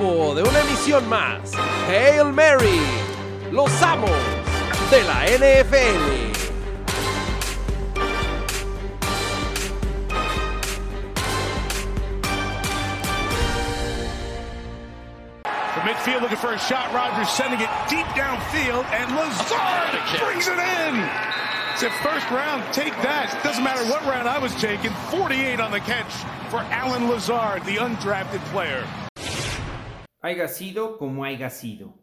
tiempo de una emisión más. Hail Mary, los amos de la NFL. From midfield looking for a shot. Rogers sending it deep downfield, and Lazard brings it in. It's a first round. Take that. Doesn't matter what round I was taking. 48 on the catch for Alan Lazard, the undrafted player. Haiga sido como haya sido.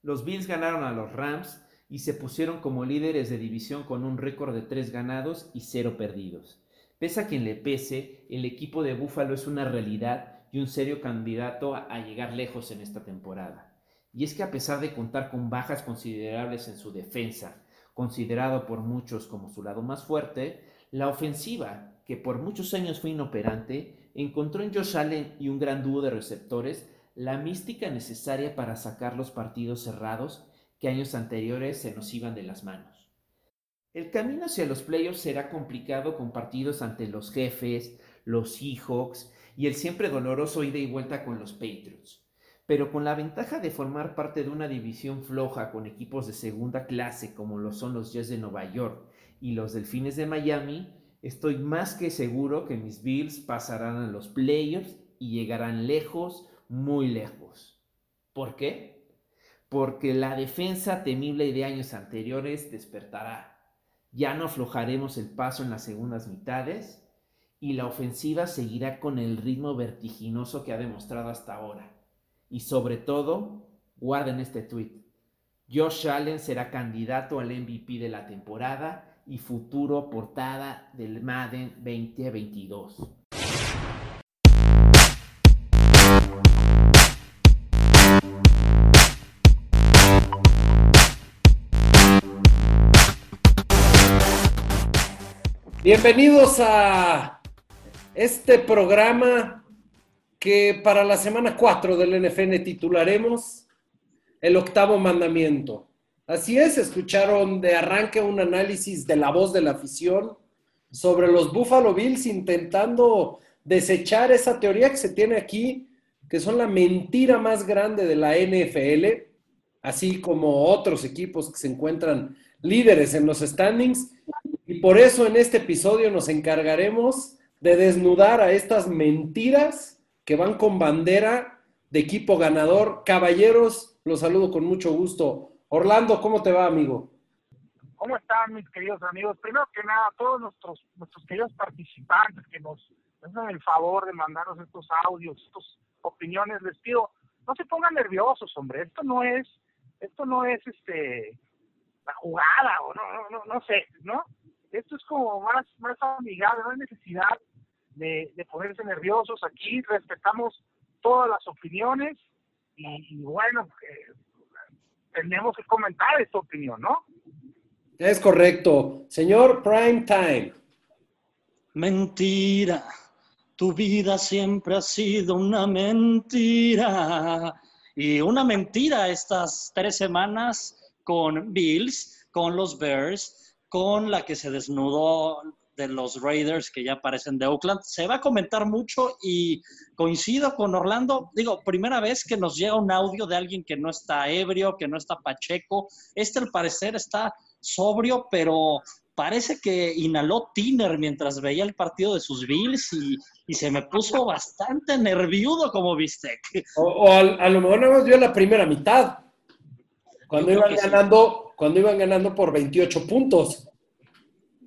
Los Bills ganaron a los Rams y se pusieron como líderes de división con un récord de 3 ganados y 0 perdidos. Pese a quien le pese, el equipo de Buffalo es una realidad y un serio candidato a llegar lejos en esta temporada. Y es que a pesar de contar con bajas considerables en su defensa, considerado por muchos como su lado más fuerte, la ofensiva, que por muchos años fue inoperante, encontró en Josh Allen y un gran dúo de receptores la mística necesaria para sacar los partidos cerrados que años anteriores se nos iban de las manos. El camino hacia los playoffs será complicado con partidos ante los jefes, los Seahawks y el siempre doloroso ida y vuelta con los Patriots. Pero con la ventaja de formar parte de una división floja con equipos de segunda clase como lo son los Jets de Nueva York y los Delfines de Miami, estoy más que seguro que mis Bills pasarán a los playoffs y llegarán lejos muy lejos. ¿Por qué? Porque la defensa temible de años anteriores despertará. Ya no aflojaremos el paso en las segundas mitades y la ofensiva seguirá con el ritmo vertiginoso que ha demostrado hasta ahora. Y sobre todo, guarden este tweet. Josh Allen será candidato al MVP de la temporada y futuro portada del Madden 2022. Bienvenidos a este programa que para la semana 4 del NFN titularemos El octavo mandamiento. Así es, escucharon de arranque un análisis de la voz de la afición sobre los Buffalo Bills intentando desechar esa teoría que se tiene aquí, que son la mentira más grande de la NFL, así como otros equipos que se encuentran líderes en los standings. Y por eso en este episodio nos encargaremos de desnudar a estas mentiras que van con bandera de equipo ganador. Caballeros, los saludo con mucho gusto. Orlando, ¿cómo te va, amigo? ¿Cómo están mis queridos amigos? Primero que nada, todos nuestros, nuestros queridos participantes que nos hacen el favor de mandarnos estos audios, estas opiniones, les pido, no se pongan nerviosos, hombre. Esto no es, esto no es este la jugada, o no, no, no, no sé, ¿no? Esto es como más, más amigable, no hay necesidad de, de ponerse nerviosos. Aquí respetamos todas las opiniones y, y bueno, eh, tenemos que comentar esta opinión, ¿no? Es correcto. Señor Prime Time. Mentira. Tu vida siempre ha sido una mentira. Y una mentira estas tres semanas con Bills, con los Bears, con la que se desnudó de los Raiders que ya aparecen de Oakland. Se va a comentar mucho y coincido con Orlando. Digo, primera vez que nos llega un audio de alguien que no está ebrio, que no está pacheco. Este al parecer está sobrio, pero parece que inhaló tiner mientras veía el partido de sus Bills y, y se me puso bastante nerviudo como bistec. O, o a, a, lo mejor no hemos vio la primera mitad. Cuando iban ganando, sí. cuando iban ganando por 28 puntos.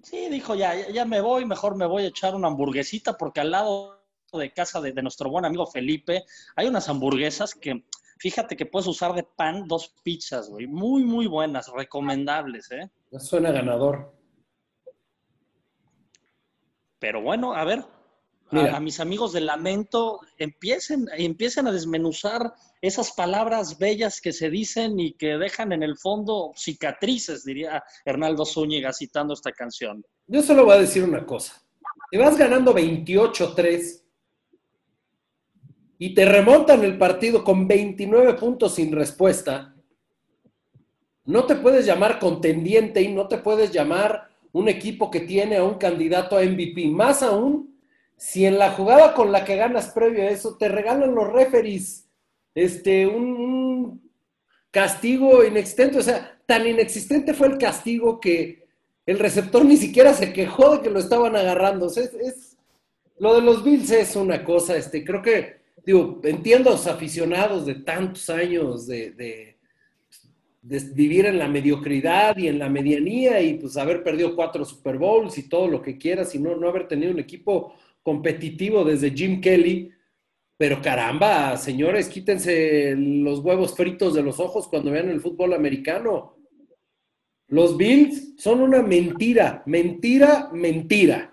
Sí, dijo, ya, ya me voy, mejor me voy a echar una hamburguesita porque al lado de casa de, de nuestro buen amigo Felipe hay unas hamburguesas que, fíjate que puedes usar de pan dos pizzas, güey. Muy, muy buenas, recomendables, ¿eh? Suena ganador. Pero bueno, a ver, a, a, mis amigos de Lamento, empiecen, empiecen a desmenuzar esas palabras bellas que se dicen y que dejan en el fondo cicatrices, diría Hernaldo Zúñiga citando esta canción. Yo solo voy a decir una cosa. Te vas ganando 28-3 y te remontan el partido con 29 puntos sin respuesta, no te puedes llamar contendiente y no te puedes llamar un equipo que tiene a un candidato a MVP. Más aún, si en la jugada con la que ganas previo a eso te regalan los referees este, un, castigo inexistente. O sea, tan inexistente fue el castigo que el receptor ni siquiera se quejó de que lo estaban agarrando. Sea, es, lo de los Bills es una cosa, este, creo que, digo, entiendo a los aficionados de tantos años de, de, de, vivir en la mediocridad y en la medianía y pues haber perdido cuatro Super Bowls y todo lo que quieras y no, no haber tenido un equipo competitivo desde Jim Kelly pero caramba, señores, quítense los huevos fritos de los ojos cuando vean el fútbol americano. Los Bills son una mentira, mentira, mentira.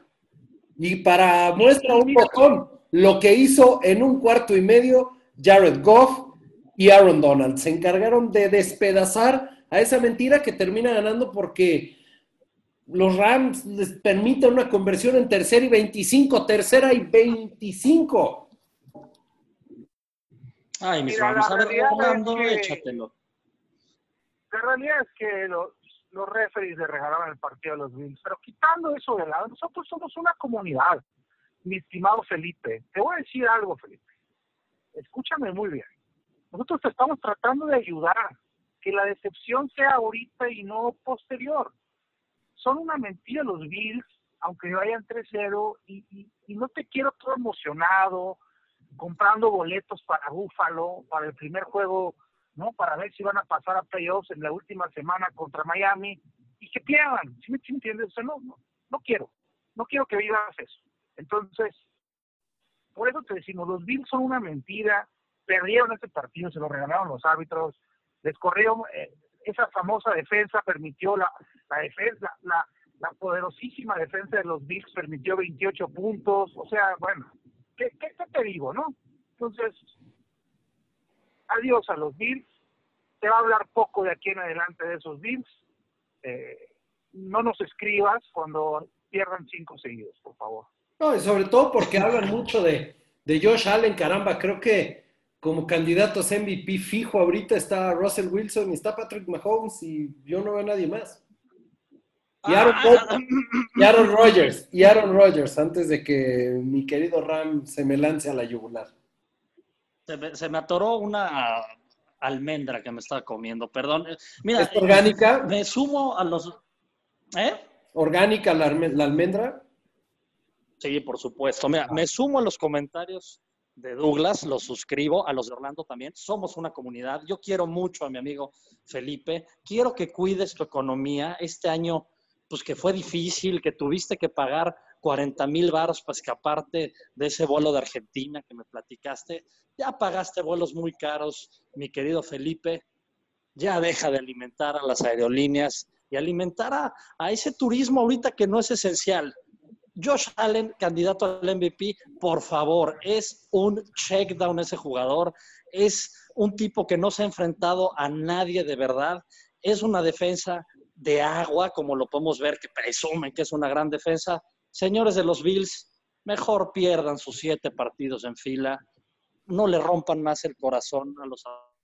Y para muestra un botón, lo que hizo en un cuarto y medio Jared Goff y Aaron Donald. Se encargaron de despedazar a esa mentira que termina ganando porque los Rams les permiten una conversión en tercera y 25, tercera y 25. Ay, mis vamos a ver, Rolando, échatelo. La realidad es que los, los referees le regalaban el partido a los Bills, pero quitando eso de lado, nosotros somos una comunidad, mi estimado Felipe. Te voy a decir algo, Felipe. Escúchame muy bien. Nosotros te estamos tratando de ayudar, que la decepción sea ahorita y no posterior. Son una mentira los Bills, aunque vayan 3-0, y, y, no te quiero todo emocionado, comprando boletos para Búfalo, para el primer juego, ¿no? Para ver si van a pasar a playoffs en la última semana contra Miami y que pierdan, ¿sí me entiendes? O sea, no, no, no quiero, no quiero que vivas eso. Entonces, por eso te decimos, los Bills son una mentira, perdieron ese partido, se lo regalaron los árbitros, les corrieron, eh, esa famosa defensa permitió la, la defensa, la, poderosísima defensa de los Bills permitió 28 puntos, o sea, bueno, ¿qué, qué, te digo, no? Entonces, adiós a los Bills. Se va a hablar poco de aquí en adelante de esos Bills. Eh, no nos escribas cuando pierdan cinco seguidos, por favor. No, y sobre todo porque hablan mucho de, de Josh Allen, caramba, creo que como candidatos MVP fijo ahorita está Russell Wilson y está Patrick Mahomes y yo no veo a nadie más. Y Aaron, Rodgers, y Aaron Rodgers, antes de que mi querido Ram se me lance a la yugular. Se me, atoró una almendra que me estaba comiendo, perdón. Mira, ¿Es orgánica? Me sumo a los... ¿Eh? ¿Orgánica la, la almendra? Sí, por supuesto. Mira, me sumo a los comentarios de Douglas, los suscribo, a los de Orlando también. Somos una comunidad. Yo quiero mucho a mi amigo Felipe. Quiero que cuides tu economía. Este año pues que fue difícil, que tuviste que pagar 40 mil baros para escaparte de ese vuelo de Argentina que me platicaste. Ya pagaste vuelos muy caros, mi querido Felipe. Ya deja de alimentar a las aerolíneas y alimentar a, a ese turismo ahorita que no es esencial. Josh Allen, candidato al MVP, por favor, es un check down ese jugador, es un tipo que no se ha enfrentado a nadie de verdad, es una defensa de agua, como lo podemos ver, que presumen que es una gran defensa. Señores de los Bills, mejor pierdan sus siete partidos en fila, no le rompan más el corazón a los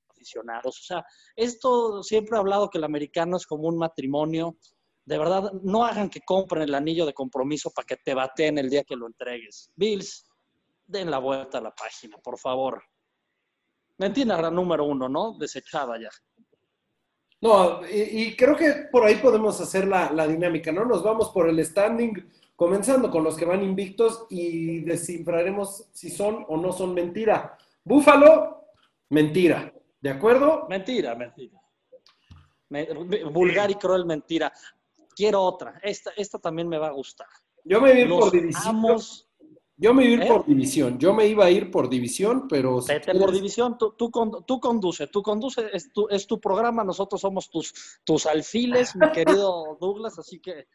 aficionados. O sea, esto siempre he hablado que el americano es como un matrimonio. De verdad, no hagan que compren el anillo de compromiso para que te bateen el día que lo entregues. Bills, den la vuelta a la página, por favor. Mentira número uno, ¿no? Desechada ya. No, y, creo que por ahí podemos hacer la, dinámica, ¿no? Nos vamos por el standing, comenzando con los que van invictos y descifraremos si son o no son mentira. Búfalo, mentira. ¿De acuerdo? Mentira, mentira. vulgar y cruel mentira. Quiero otra. Esta, esta también me va a gustar. Yo me voy por división. Yo me iba a ir ¿Eh? por división. Yo me iba a ir por división, pero. Vete por división. Tú, tú, tú conduce. Tú conduce. Es tu, es tu programa. Nosotros somos tus, tus alfiles, mi querido Douglas. Así que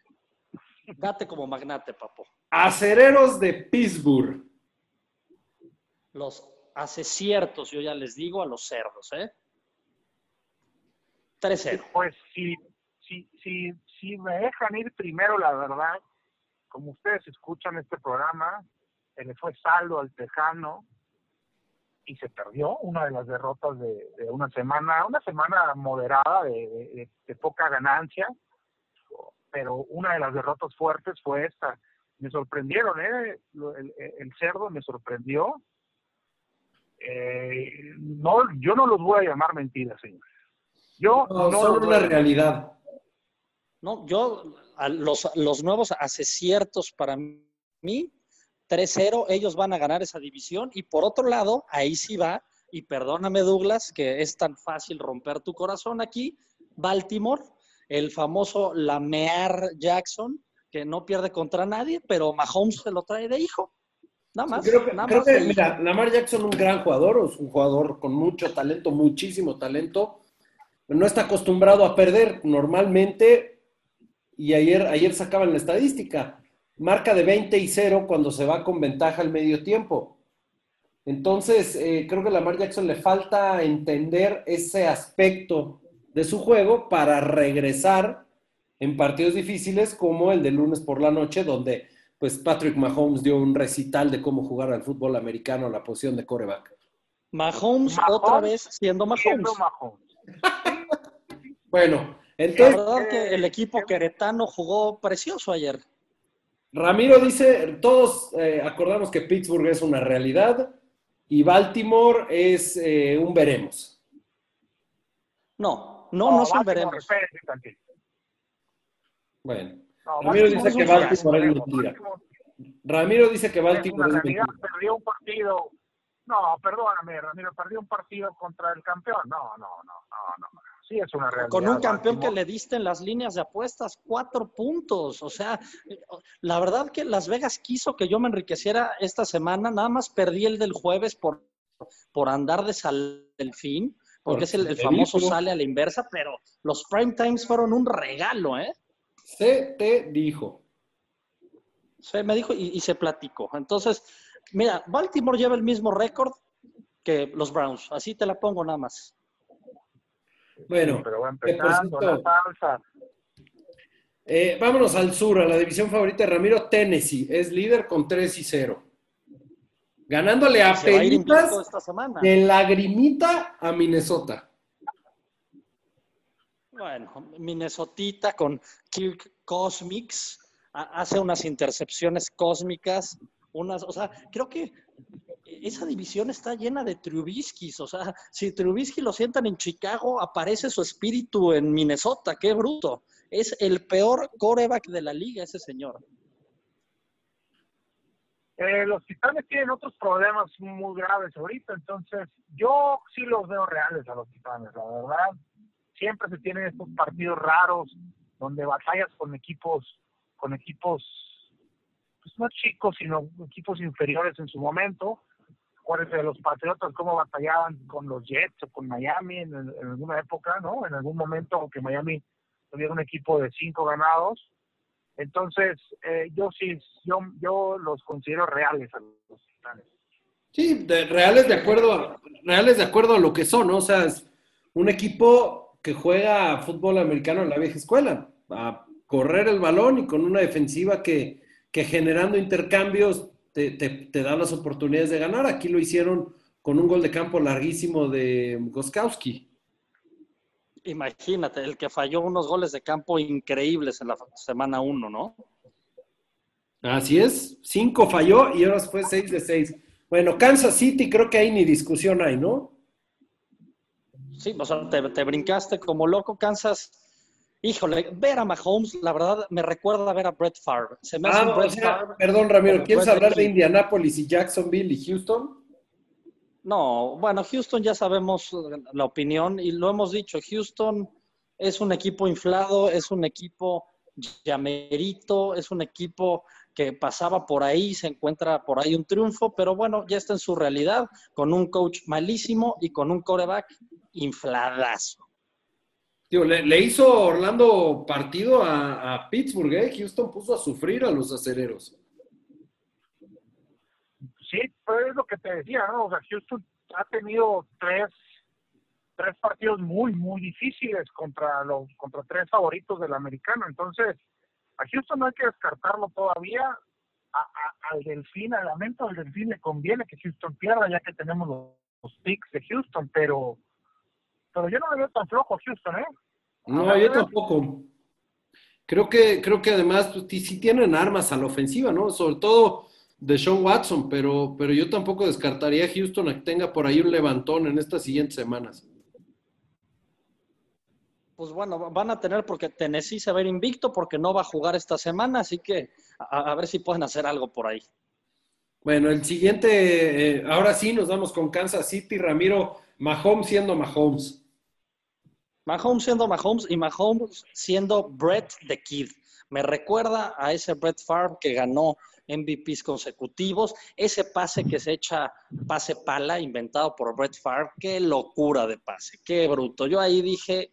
date como magnate, papo. Acereros de Pittsburgh. Los ciertos, yo ya les digo, a los cerdos, ¿eh? 3-0. Pues si, si, si, si me dejan ir primero, la verdad, como ustedes escuchan este programa, se le fue saldo al Tejano y se perdió una de las derrotas de, una semana, una semana moderada de, poca ganancia, pero una de las derrotas fuertes fue esta. Me sorprendieron, ¿eh? el, cerdo me sorprendió. eh, no, yo no los voy a llamar mentiras, señor. Yo No, no voy una realidad. No, yo, a los, los nuevos aciertos para mí, 3-0, ellos van a ganar esa división. Y por otro lado, ahí sí va, y perdóname Douglas, que es tan fácil romper tu corazón aquí, Baltimore, el famoso Lamear Jackson, que no pierde contra nadie, pero Mahomes se lo trae de hijo. Nada más. Creo que, nada creo más que, mira, Lamar Jackson un gran jugador, es un jugador con mucho talento, muchísimo talento. No está acostumbrado a perder normalmente y ayer, ayer sacaban la estadística. Marca de 20 y 0 cuando se va con ventaja al medio tiempo. Entonces, eh, creo que a Lamar Jackson le falta entender ese aspecto de su juego para regresar en partidos difíciles como el de lunes por la noche, donde pues Patrick Mahomes dio un recital de cómo jugar al fútbol americano a la posición de coreback. Mahomes, Mahomes otra vez siendo Mahomes. siendo Mahomes. Bueno, La entonces verdad que el equipo queretano jugó precioso ayer. Ramiro dice, todos eh, acordamos que Pittsburgh es una realidad y Baltimore es eh, un veremos. No, no, no, son Baltimore, veremos. Bueno, No, Ramiro dice que es Baltimore es mentira. Baltimore Ramiro dice que es Baltimore es realidad, mentira. perdió un partido. No, perdóname, Ramiro, perdió un partido contra el campeón. No, no, no, no, no. Sí es una realidad. Con un campeón que le diste en las líneas de apuestas cuatro puntos. O sea, la verdad que Las Vegas quiso que yo me enriqueciera esta semana. Nada más perdí el del jueves por, por andar de sal del fin, porque es el, el famoso sale a la inversa, pero los prime times fueron un regalo, ¿eh? Se te dijo. Se me dijo y, y se platicó. Entonces, mira, Baltimore lleva el mismo récord que los Browns. Así te la pongo nada más. Bueno, Pero va empezando la salsa. eh, vámonos al sur, a la división favorita de Ramiro, Tennessee. Es líder con 3 y 0. Ganándole a Se esta semana. de lagrimita a Minnesota. Bueno, Minnesotita con Kirk Cosmics ha- hace unas intercepciones cósmicas, unas, o sea, creo que esa división está llena de Trubiskis, o sea, si Trubisky lo sientan en Chicago, aparece su espíritu en Minnesota, qué bruto. Es el peor coreback de la liga ese señor. Eh, los titanes tienen otros problemas muy graves ahorita, entonces yo sí los veo reales a los titanes, la verdad. Siempre se tienen estos partidos raros donde batallas con equipos, con equipos, pues no chicos, sino equipos inferiores en su momento. Acuérdense de los Patriotas, cómo batallaban con los Jets o con Miami en, en alguna época, ¿no? En algún momento que Miami tuviera un equipo de cinco ganados. Entonces, eh, yo sí, yo, yo los considero reales a los titanes. Sí, de- reales de acuerdo, reales de acuerdo a lo que son, ¿no? O sea, es un equipo que juega fútbol americano en la vieja escuela, a correr el balón y con una defensiva que, que generando intercambios te, te, te da las oportunidades de ganar. Aquí lo hicieron con un gol de campo larguísimo de Goskowski. Imagínate, el que falló unos goles de campo increíbles en la semana uno, ¿no? Así es, cinco falló y ahora fue seis de seis. Bueno, Kansas City creo que ahí ni discusión hay, ¿no? Sí, o sea, te, te brincaste como loco, Kansas. Híjole, ver a Mahomes, la verdad, me recuerda a ver a Brett Favre. Se me hace Ah, o Brett sea, Favre. perdón, Ramiro, ¿quieres Brett hablar de King. Indianápolis y Jacksonville y Houston? No, bueno, Houston ya sabemos la opinión y lo hemos dicho. Houston es un equipo inflado, es un equipo llamerito, es un equipo que pasaba por ahí, se encuentra por ahí un triunfo, pero bueno, ya está en su realidad, con un coach malísimo y con un coreback infladazo. Tío, le, hizo Orlando partido a, Pittsburgh, ¿eh? Houston puso a sufrir a los acereros. Sí, pues es lo que te decía, ¿no? O sea, Houston ha tenido tres, tres partidos muy, muy difíciles contra los, contra tres favoritos del americano. Entonces, a Houston no hay que descartarlo todavía. A- al Delfín, al lamento del Delfín le conviene que Houston pierda, ya que tenemos los picks de Houston, pero, pero yo no le veo tan flojo a Houston, ¿eh? No, yo tampoco. Creo que, creo que además pues, sí- sí tienen armas a la ofensiva, ¿no? Sobre todo de Sean Watson, pero, pero yo tampoco descartaría a Houston a que tenga por ahí un levantón en estas siguientes semanas. Pues bueno, van a tener porque Tennessee se va a ir invicto porque no va a jugar esta semana, así que a, a ver si pueden hacer algo por ahí. Bueno, el siguiente, eh, ahora sí nos vamos con Kansas City, Ramiro, Mahomes siendo Mahomes. Mahomes siendo Mahomes y Mahomes siendo Brett the Kid. Me recuerda a ese Brett Favre que ganó MVPs consecutivos, ese pase que se echa pase pala inventado por Brett Favre, qué locura de pase, qué bruto. Yo ahí dije,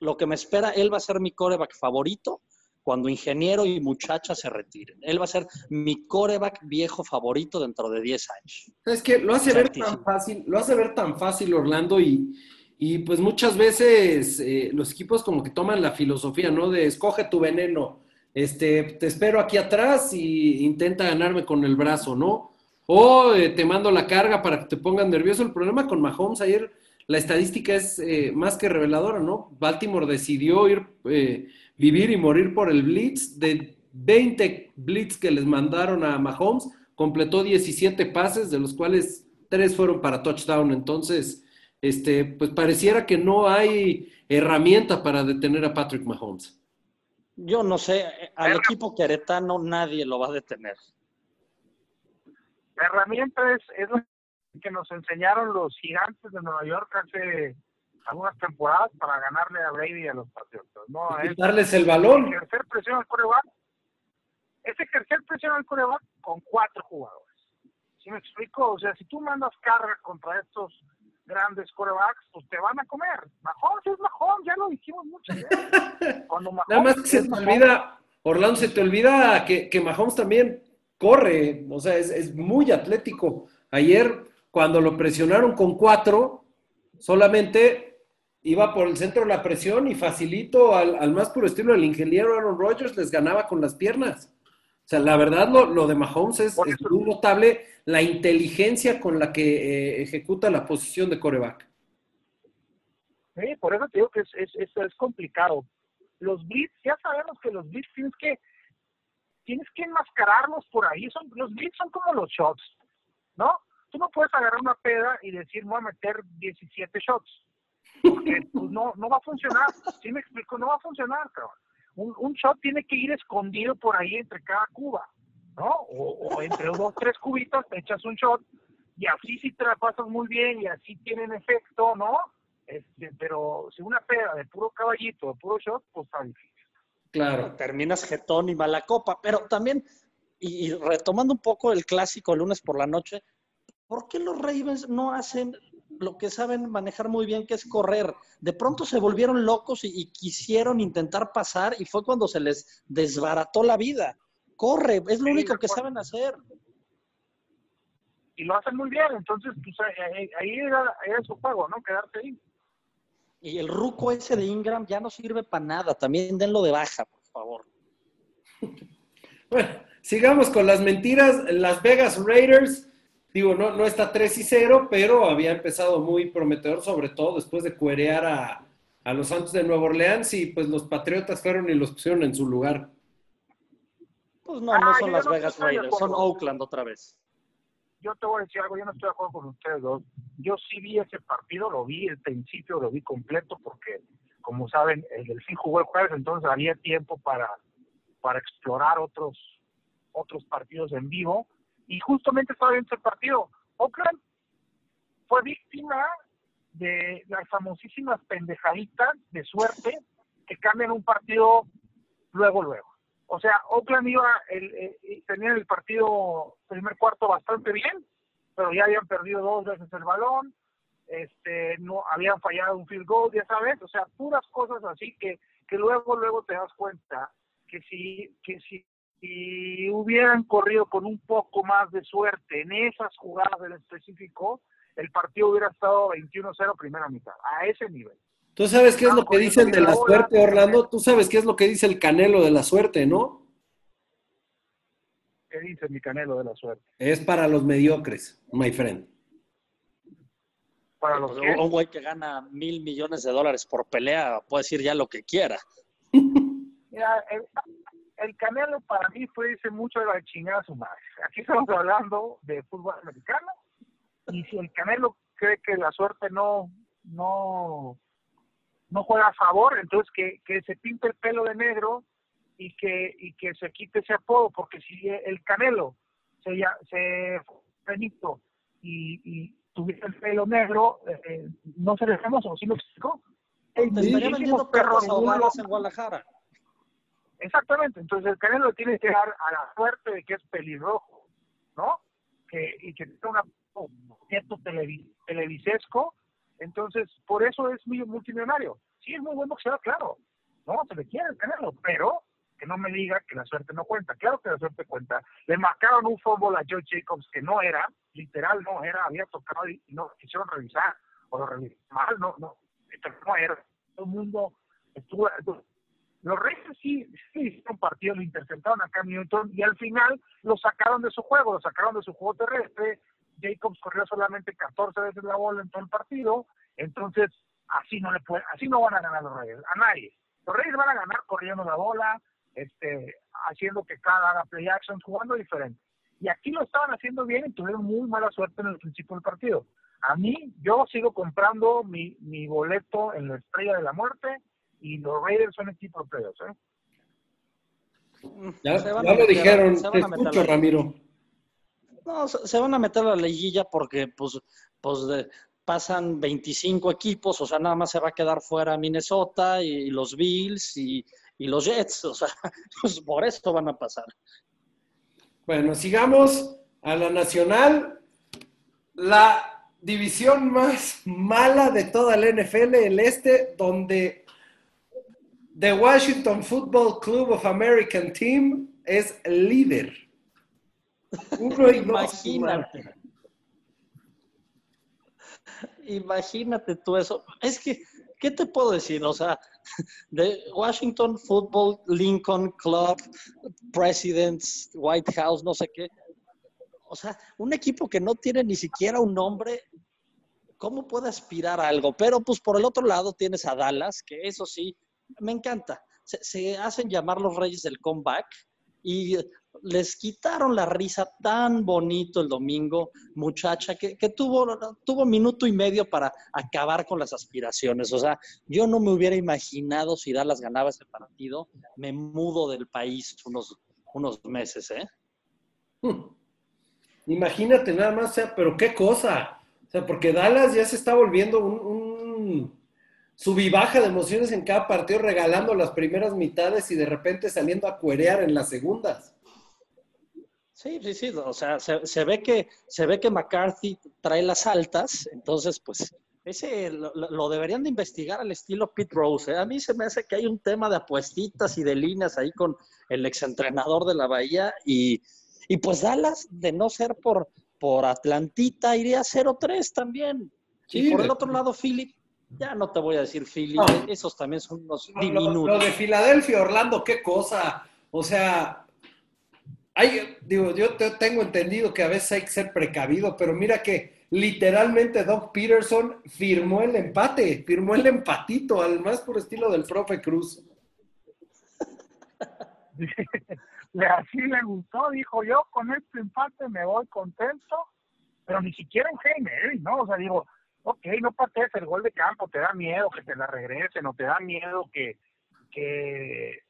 lo que me espera, él va a ser mi coreback favorito cuando ingeniero y muchacha se retiren. Él va a ser mi coreback viejo favorito dentro de 10 años. Es que lo hace ver tan fácil, lo hace ver tan fácil Orlando y, y pues muchas veces eh, los equipos como que toman la filosofía, ¿no? De escoge tu veneno, este, te espero aquí atrás y intenta ganarme con el brazo, ¿no? O eh, te mando la carga para que te pongan nervioso. El problema con Mahomes ayer, la estadística es eh, más que reveladora, ¿no? Baltimore decidió ir, vivir y morir por el blitz. De 20 blitz que les mandaron a Mahomes, completó 17 pases, de los cuales 3 fueron para touchdown. Entonces, este, pues pareciera que no hay herramienta para detener a Patrick Mahomes. Yo no sé, al equipo queretano nadie lo va a detener. La herramienta es, es lo que nos enseñaron los gigantes de Nueva York hace algunas temporadas para ganarle a Brady y a los Patriotas. ¿no? Es darles el balón. Ejercer presión al coreback. Es ejercer presión al coreback con cuatro jugadores. ¿Sí me explico? O sea, si tú mandas carga contra estos grandes corebacks, pues te van a comer. Mahomes es Mahomes, ya lo dijimos muchas veces. Cuando Mahomes Nada más que se te olvida, Orlando, se te olvida que, que Mahomes también corre, o sea, es, es, muy atlético. Ayer, cuando lo presionaron con cuatro, solamente iba por el centro de la presión y facilito al, al más puro estilo del ingeniero Aaron Rodgers les ganaba con las piernas. O sea, la verdad, lo, lo de Mahomes es, es, muy notable la inteligencia con la que eh, ejecuta la posición de coreback. Sí, por eso te digo que es, es, es, complicado. Los blitz, ya sabemos que los blitz tienes que tienes que enmascararlos por ahí. Son, los blitz son como los shots, ¿no? Tú no puedes agarrar una peda y decir, voy a meter 17 shots. Porque pues, no, no va a funcionar. ¿Sí me explico? No va a funcionar, cabrón un, un, shot tiene que ir escondido por ahí entre cada cuba, ¿no? O, o entre dos, tres cubitos te echas un shot y así sí te la pasas muy bien y así tienen efecto, ¿no? Este, pero si una peda de puro caballito, de puro shot, pues está difícil. Claro. Terminas jetón y mala copa, pero también, y, y retomando un poco el clásico el lunes por la noche, ¿por qué los Ravens no hacen lo que saben manejar muy bien, que es correr. De pronto se volvieron locos y, y, quisieron intentar pasar y fue cuando se les desbarató la vida. Corre, es lo sí, único que saben hacer. Y lo hacen muy bien, entonces pues, ahí, ahí era, era, su juego, ¿no? Quedarse ahí. Y el ruco ese de Ingram ya no sirve para nada, también denlo de baja, por favor. Bueno, sigamos con las mentiras. Las Vegas Raiders digo, no, no está 3 y 0, pero había empezado muy prometedor, sobre todo después de cuerear a, a los Santos de Nueva Orleans y pues los Patriotas fueron y los pusieron en su lugar. Pues no, no son ah, las no Vegas Raiders, son Oakland otra vez. Yo te voy a decir algo, yo no estoy de acuerdo con ustedes dos. Yo sí vi ese partido, lo vi el principio, lo vi completo, porque como saben, el Delfín jugó el jueves, entonces había tiempo para, para explorar otros, otros partidos en vivo y justamente estaba viendo ese partido. Oakland fue víctima de las famosísimas pendejaditas de suerte que cambian un partido luego, luego. O sea, Oakland iba, el, el, tenía el partido primer cuarto bastante bien, pero ya habían perdido dos veces el balón, este, no habían fallado un field goal, ya sabes, o sea, puras cosas así que, que luego, luego te das cuenta que si, que si si hubieran corrido con un poco más de suerte en esas jugadas en específico, el partido hubiera estado 21-0 primera mitad, a ese nivel. Tú sabes qué es lo que dicen de la suerte, Orlando. Tú sabes qué es lo que dice el canelo de la suerte, ¿no? ¿Qué dice mi canelo de la suerte? Es para los mediocres, my friend. Para los pues, un güey que gana mil millones de dólares por pelea puede decir ya lo que quiera. Mira, el Canelo para mí fue ese mucho de la chingada a su madre. Aquí estamos hablando de fútbol americano y si el Canelo cree que la suerte no no no juega a favor, entonces que, que se pinte el pelo de negro y que y que se quite ese apodo, porque si el Canelo se se Benito y, y tuviera el pelo negro, eh, no sería famoso, ¿sí lo explicó? Estaría vendiendo perros ahogados en Guadalajara. Exactamente, entonces el Canelo tiene que dar a la suerte de que es pelirrojo, ¿no? Que, y que tiene un cierto televisesco, entonces por eso es muy multimillonario. Sí, es muy buen boxeador, claro, no, se le quiere el Canelo, pero que no me diga que la suerte no cuenta. Claro que la suerte cuenta. Le marcaron un fútbol a Joe Jacobs que no era, literal no era, había tocado y, no quisieron revisar, o lo revisaron mal, no, no, no era. Todo el mundo estuvo, los Reyes sí, sí hicieron partido, lo interceptaron a Cam Newton y al final lo sacaron de su juego, lo sacaron de su juego terrestre. Jacobs corrió solamente 14 veces la bola en todo el partido, entonces así no le puede, así no van a ganar los Reyes, a nadie. Los Reyes van a ganar corriendo la bola, este, haciendo que cada haga play action, jugando diferente. Y aquí lo estaban haciendo bien y tuvieron muy mala suerte en el principio del partido. A mí, yo sigo comprando mi, mi boleto en la Estrella de la Muerte y los Raiders son equipo de playoffs, ¿eh? Ya, lo dijeron, te escucho, Ramiro. No, se, van a meter a la liguilla porque pues, pues pasan 25 equipos, o sea, nada más se va a quedar fuera Minnesota y, los Bills y, y, los Jets, o sea, pues por eso van a pasar. Bueno, sigamos a la nacional. La división más mala de toda la NFL, el este, donde The Washington Football Club of American Team es líder. Uno y Imagínate. Imagínate tú eso. Es que, ¿qué te puedo decir? O sea, The Washington Football Lincoln Club, Presidents, White House, no sé qué. O sea, un equipo que no tiene ni siquiera un nombre, ¿cómo puede aspirar a algo? Pero pues por el otro lado tienes a Dallas, que eso sí, me encanta. Se, hacen llamar los reyes del comeback y les quitaron la risa tan bonito el domingo, muchacha, que, tuvo, tuvo minuto y medio para acabar con las aspiraciones. O sea, yo no me hubiera imaginado si Dallas ganaba ese partido, me mudo del país unos, unos meses, ¿eh? Hmm. Imagínate nada más, o sea, pero qué cosa. O sea, porque Dallas ya se está volviendo un sub y baja de emociones en cada partido, regalando las primeras mitades y de repente saliendo a cuerear en las segundas. Sí, sí, sí, o sea, se, ve que se ve que McCarthy trae las altas, entonces pues ese lo, deberían de investigar al estilo Pete Rose. ¿eh? A mí se me hace que hay un tema de apuestitas y de líneas ahí con el exentrenador de la Bahía y, y pues Dallas, de no ser por, por Atlantita, iría 0-3 también. y por el otro lado, Philip, ya no te voy a decir Philly, esos también son unos diminutos. Lo, de Filadelfia, Orlando, qué cosa. O sea, hay, digo, yo tengo entendido que a veces hay que ser precavido, pero mira que literalmente Doug Peterson firmó el empate, firmó el empatito, al más por estilo del profe Cruz. Así le gustó, dijo yo, con este empate me voy contento, pero ni siquiera un Jaime, ¿no? O sea, digo, ok, no patees el gol de campo, te da miedo que te la regresen o te da miedo que, que,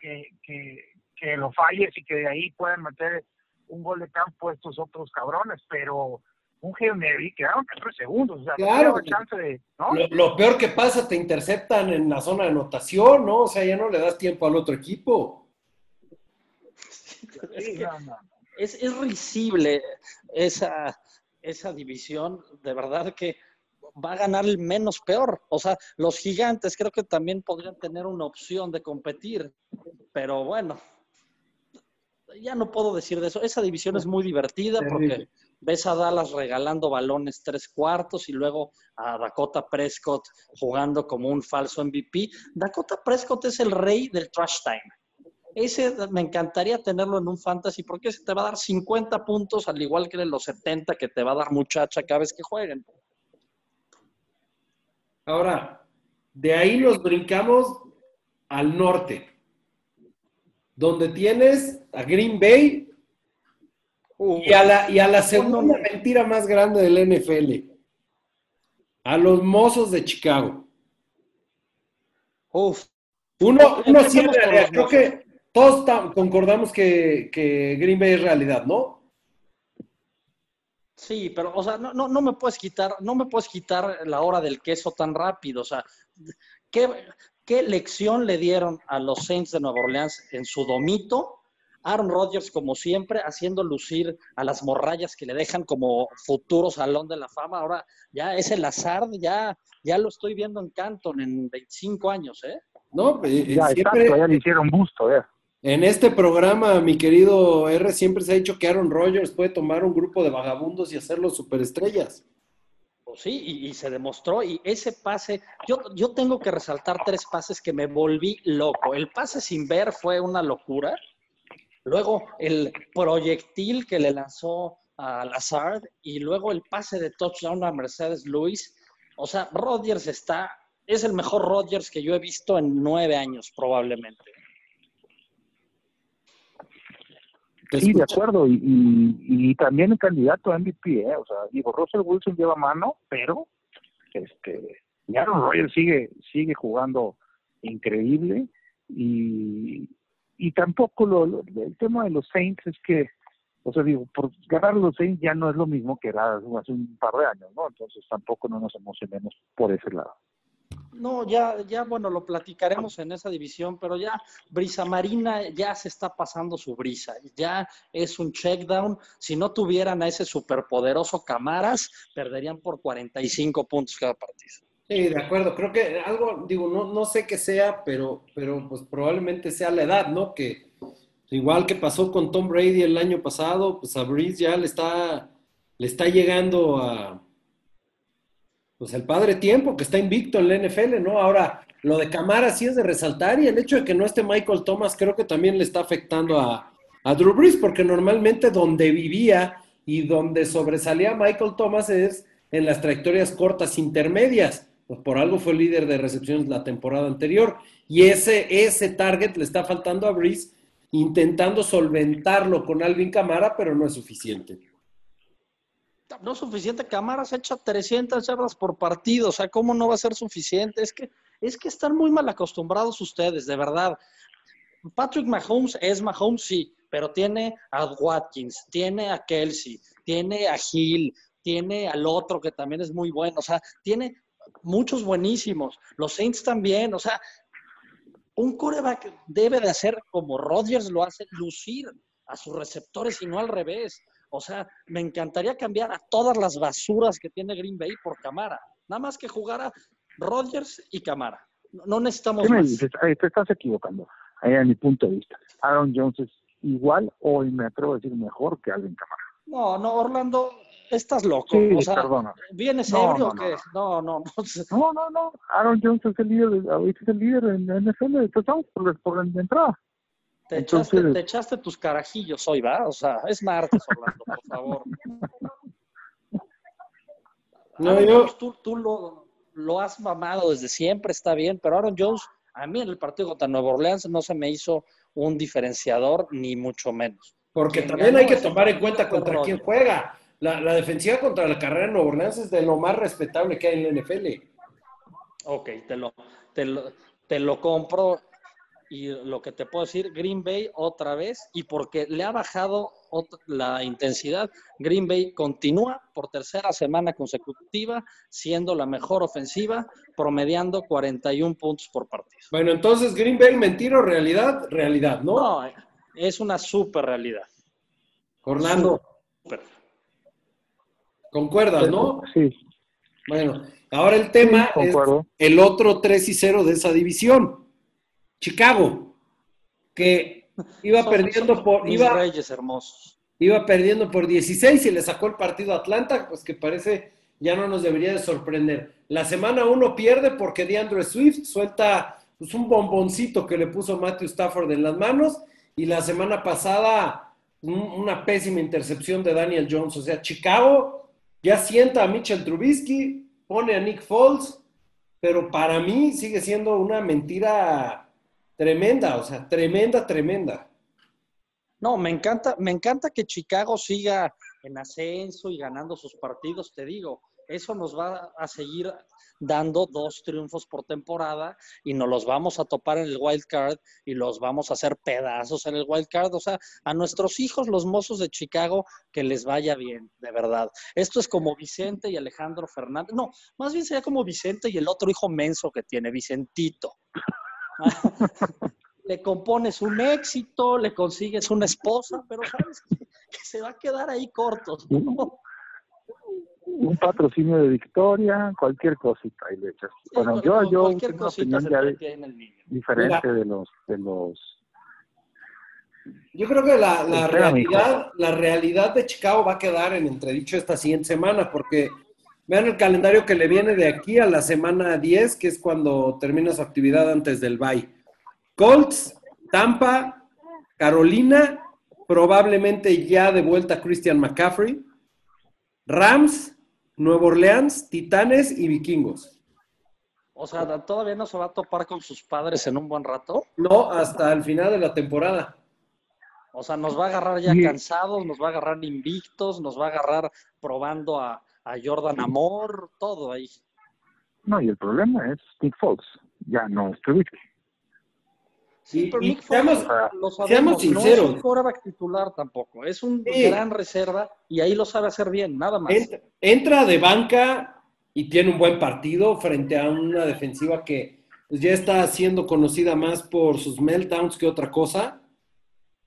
que, que, lo falles y que de ahí puedan meter un gol de campo estos otros cabrones, pero un Hail Mary quedaron tres segundos, o sea, claro, chance de, ¿no? lo, peor que pasa, te interceptan en la zona de anotación, ¿no? O sea, ya no le das tiempo al otro equipo. es, es risible esa esa división, de verdad que va a ganar el menos peor. O sea, los gigantes creo que también podrían tener una opción de competir, pero bueno, ya no puedo decir de eso. Esa división es muy divertida porque ves a Dallas regalando balones tres cuartos y luego a Dakota Prescott jugando como un falso MVP. Dakota Prescott es el rey del trash time. Ese me encantaría tenerlo en un fantasy porque ese te va a dar 50 puntos al igual que en los 70 que te va a dar muchacha cada vez que jueguen. Ahora, de ahí nos brincamos al norte, donde tienes a Green Bay y a la, y a la segunda mentira más grande del NFL, a los mozos de Chicago. Uf. Uno, uno los creo que todos concordamos que, que Green Bay es realidad, ¿no? Sí, pero, o sea, no, no, no me puedes quitar, no me puedes quitar la hora del queso tan rápido. O sea, ¿qué, qué lección le dieron a los Saints de Nueva Orleans en su domito? Aaron Rodgers, como siempre, haciendo lucir a las morrayas que le dejan como futuro salón de la fama. Ahora ya es el azar, ya, ya lo estoy viendo en Canton en 25 años, ¿eh? ¿No? Eh, Ya, siempre- exacto, ya le hicieron busto, ya. En este programa, mi querido R, siempre se ha dicho que Aaron Rodgers puede tomar un grupo de vagabundos y hacerlos superestrellas. Pues sí, y, se demostró. Y ese pase, yo, yo tengo que resaltar tres pases que me volví loco. El pase sin ver fue una locura. Luego el proyectil que le lanzó a Lazard y luego el pase de touchdown a Mercedes Luis. O sea, Rodgers está, es el mejor Rodgers que yo he visto en nueve años, probablemente. Te Sí, de acuerdo, y, y, y también el candidato a MVP, ¿eh? o sea, digo, Russell Wilson lleva mano, pero este, Aaron Rodgers sigue, sigue jugando increíble y, y tampoco lo, lo- el tema de los Saints es que, o sea, digo, por ganar los Saints ya no es lo mismo que era hace un par de años, ¿no? Entonces tampoco no nos emocionemos por ese lado. No, ya, ya, bueno, lo platicaremos en esa división, pero ya Brisa Marina ya se está pasando su brisa, ya es un checkdown. Si no tuvieran a ese superpoderoso Camaras, perderían por 45 puntos cada partido. Sí, de acuerdo. Creo que algo, digo, no, no sé qué sea, pero, pero pues probablemente sea la edad, ¿no? Que igual que pasó con Tom Brady el año pasado, pues a Breeze ya le está, le está llegando a pues el padre tiempo que está invicto en la NFL, ¿no? Ahora, lo de Camara sí es de resaltar y el hecho de que no esté Michael Thomas creo que también le está afectando a, Drew Brees, porque normalmente donde vivía y donde sobresalía Michael Thomas es en las trayectorias cortas intermedias. Pues por algo fue líder de recepciones la temporada anterior. Y ese, ese target le está faltando a Brees, intentando solventarlo con Alvin Camara, pero no es suficiente. No suficiente, Camaras echa 300 yardas por partido, o sea, ¿cómo no va a ser suficiente? Es que, es que están muy mal acostumbrados ustedes, de verdad. Patrick Mahomes es Mahomes, sí, pero tiene a Watkins, tiene a Kelsey, tiene a Hill, tiene al otro que también es muy bueno, o sea, tiene muchos buenísimos. Los Saints también, o sea, un coreback debe de hacer como Rodgers lo hace, lucir a sus receptores y no al revés. O sea, me encantaría cambiar a todas las basuras que tiene Green Bay por Camara. Nada más que jugara Rodgers y Camara. No, necesitamos ¿Qué me más. dices? Ay, te estás equivocando, ahí a mi punto de vista. Aaron Jones es igual o me atrevo a decir mejor que Alvin Kamara. No, no, Orlando, estás loco. Sí, o sea, perdona. ¿vienes No, ebrio no, o qué? No, no, no. No, no, no. Aaron Jones es el líder, de- es el líder en la NFL de touchdowns por, por la entrada. Te, Entonces- echaste, te echaste tus carajillos hoy, ¿va? O sea, es martes, Orlando, por favor. No, Aaron yo- Jones, tú, tú lo, lo has mamado desde siempre, está bien, pero Aaron Jones, a mí en el partido contra Nueva Orleans no se me hizo un diferenciador, ni mucho menos. Porque Quien también hay que tomar en cuenta contra quién juega. La, la defensiva contra la carrera en Nueva Orleans es de lo más respetable que hay en la NFL. Ok, te lo, te lo, te lo compro. Y lo que te puedo decir, Green Bay otra vez, y porque le ha bajado la intensidad, Green Bay continúa por tercera semana consecutiva siendo la mejor ofensiva, promediando 41 puntos por partido. Bueno, entonces Green Bay, mentira o realidad, realidad, ¿no? No, es una super realidad. Orlando, concuerdas, ¿no? Sí, Bueno, ahora el tema Sí, es el otro 3 y 0 de esa división. Chicago, que iba Son- perdiendo son por mis iba, reyes hermosos. iba perdiendo por 16 y le sacó el partido a Atlanta, pues que parece ya no nos debería de sorprender. La semana 1 pierde porque DeAndre Swift suelta pues, un bomboncito que le puso Matthew Stafford en las manos y la semana pasada un- una pésima intercepción de Daniel Jones. O sea, Chicago ya sienta a Mitchell Trubisky, pone a Nick Foles, pero para mí sigue siendo una mentira tremenda, o sea, tremenda, tremenda. No, me encanta, me encanta que Chicago siga en ascenso y ganando sus partidos, te digo. Eso nos va a seguir dando dos triunfos por temporada y nos los vamos a topar en el wild card y los vamos a hacer pedazos en el wild card. O sea, a nuestros hijos, los mozos de Chicago, que les vaya bien, de verdad. Esto es como Vicente y Alejandro Fernández. No, más bien sería como Vicente y el otro hijo menso que tiene, Vicentito. le compones un éxito, le consigues una esposa, pero sabes que, se va a quedar ahí corto. Un patrocinio de Victoria, cualquier cosita y le echas. bueno, yo, yo tengo una opinión ya diferente de los, de los yo creo que la, la realidad, la realidad de Chicago va a quedar en entredicho esta siguiente semana, porque vean el calendario que le viene de aquí a la semana 10, que es cuando termina su actividad antes del bye. Colts, Tampa, Carolina, probablemente ya de vuelta Christian McCaffrey, Rams, Nuevo Orleans, Titanes y Vikingos. O sea, ¿todavía no se va a topar con sus padres en un buen rato? No, hasta el final de la temporada. O sea, nos va a agarrar ya cansados, nos va a agarrar invictos, nos va a agarrar probando a, Jordan Amor, todo ahí. No, y el problema es Steve Fox, ya no es Trubisky. Sí, pero Nick seamos, lo sabemos, sinceros. No es un quarterback titular tampoco, es un gran reserva y ahí lo sabe hacer bien, nada más. Entra, de banca y tiene un buen partido frente a una defensiva que pues, ya está siendo conocida más por sus meltdowns que otra cosa.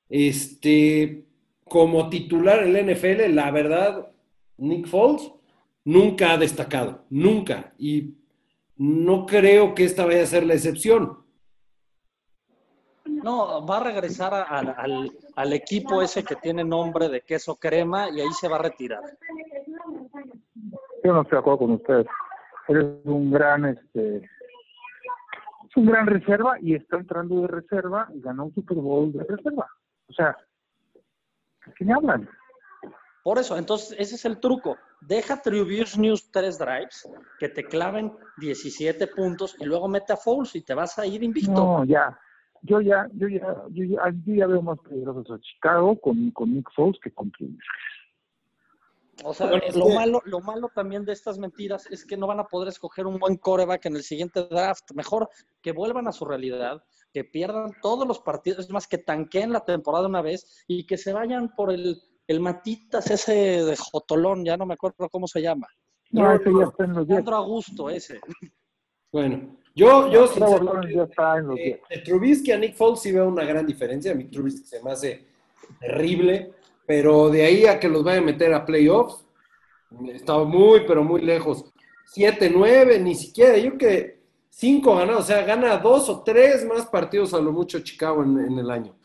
Este, como titular en el NFL, la verdad, Nick Foles nunca ha destacado, nunca. Y no creo que esta vaya a ser la excepción. No, va a regresar al, equipo ese que tiene nombre de queso crema y ahí se va a retirar. Yo no estoy de acuerdo con ustedes. Eres un gran, este, es un gran reserva y está entrando de reserva y ganó un Super Bowl de reserva. O sea, ¿qué me hablan? Por eso, entonces, ese es el truco. Deja Tribute News tres drives, que te claven 17 puntos y luego mete a Fouls y te vas a ir invicto. No, ya yo ya, yo ya, yo ya, yo ya veo más peligrosos a Chicago con, con Nick Foles que con O sea, lo malo, lo malo también de estas mentiras es que no van a poder escoger un buen coreback en el siguiente draft. Mejor que vuelvan a su realidad, que pierdan todos los partidos, es más, que tanqueen la temporada una vez y que se vayan por el, el Matitas ese de Jotolón, ya no me acuerdo cómo se llama. No, ese ya está en los Augusto, ese. Bueno, yo, yo sinceramente, de, Trubisky a Nick Foles sí veo una gran diferencia. A mí Trubisky se me hace terrible, pero de ahí a que los vaya a meter a playoffs, estaba muy, pero muy lejos. 7-9, ni siquiera, yo que 5 ganados, o sea, gana dos o tres más partidos a lo mucho Chicago en, el año.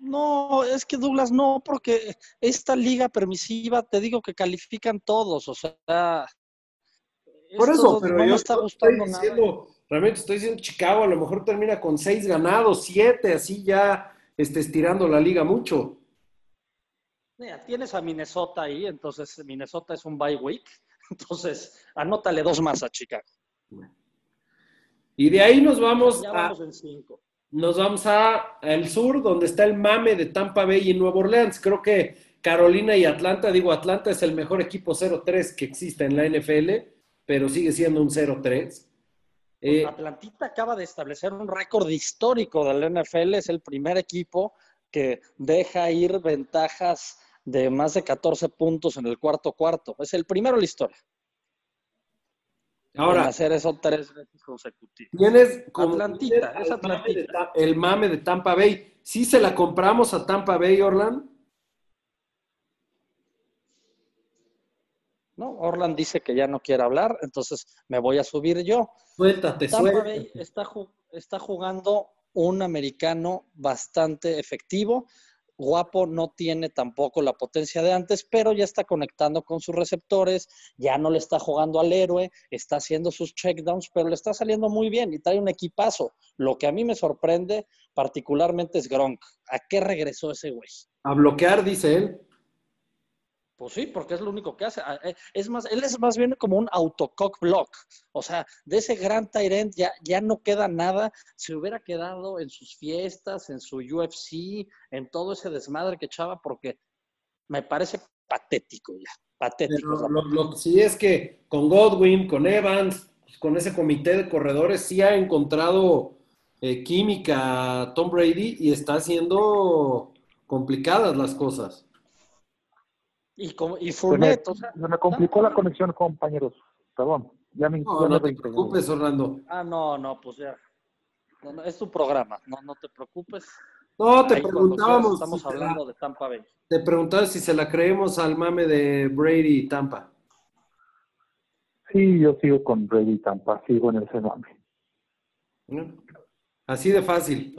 No, es que Douglas no, porque esta liga permisiva, te digo que califican todos, o sea. Por eso, pero no me está gustando nada realmente estoy diciendo Chicago a lo mejor termina con seis ganados, siete, así ya este, estirando la liga mucho. Mira, tienes a Minnesota ahí, entonces Minnesota es un bye week, entonces anótale dos más a Chicago. Y de ahí nos vamos ya vamos en cinco. Nos vamos a el sur, donde está el mame de Tampa Bay y Nueva Orleans. Creo que Carolina y Atlanta, digo, Atlanta es el mejor equipo 0-3 que existe en la NFL, pero sigue siendo un 0-3. Eh, Atlantita acaba de establecer un récord histórico del NFL, es el primer equipo que deja ir ventajas de más de 14 puntos en el cuarto cuarto. Es el primero en la historia. Ahora, hacer eso tres veces consecutivas. Tienes Atlantita, es Atlantita. el mame de Tampa Bay. ¿Sí se la compramos a Tampa Bay, Orland? ¿no? Orland dice que ya no quiere hablar, entonces me voy a subir yo. Suéltate, Tampa está, está jugando un americano bastante efectivo. Guapo no tiene tampoco la potencia de antes, pero ya está conectando con sus receptores, ya no le está jugando al héroe, está haciendo sus checkdowns, pero le está saliendo muy bien y trae un equipazo. Lo que a mí me sorprende particularmente es Gronk. ¿A qué regresó ese güey? A bloquear, dice él Pues sí, porque es lo único que hace. Ah, eh, es más, él es más bien como un autocock block. O sea, de ese gran Tyrant ya, ya no queda nada. Se hubiera quedado en sus fiestas, en su UFC, en todo ese desmadre que echaba, porque me parece patético ya. Patético. lo, que sí es que con Godwin, con Evans, pues, con ese comité de corredores, sí ha encontrado eh, química Tom Brady y está haciendo complicadas las cosas. Y, como, y Fournette, se me, o sea, me complicó la conexión, compañeros. Perdón. Ya me, no, no te preocupes, Orlando. Ah, no, no, pues ya. es tu programa, no, no te preocupes. No, te preguntábamos. Estamos hablando de Tampa Bay. Te preguntaba si se la creemos al mame de Brady y Tampa. Sí, yo sigo con Brady y Tampa, sigo en ese mame. Así de fácil.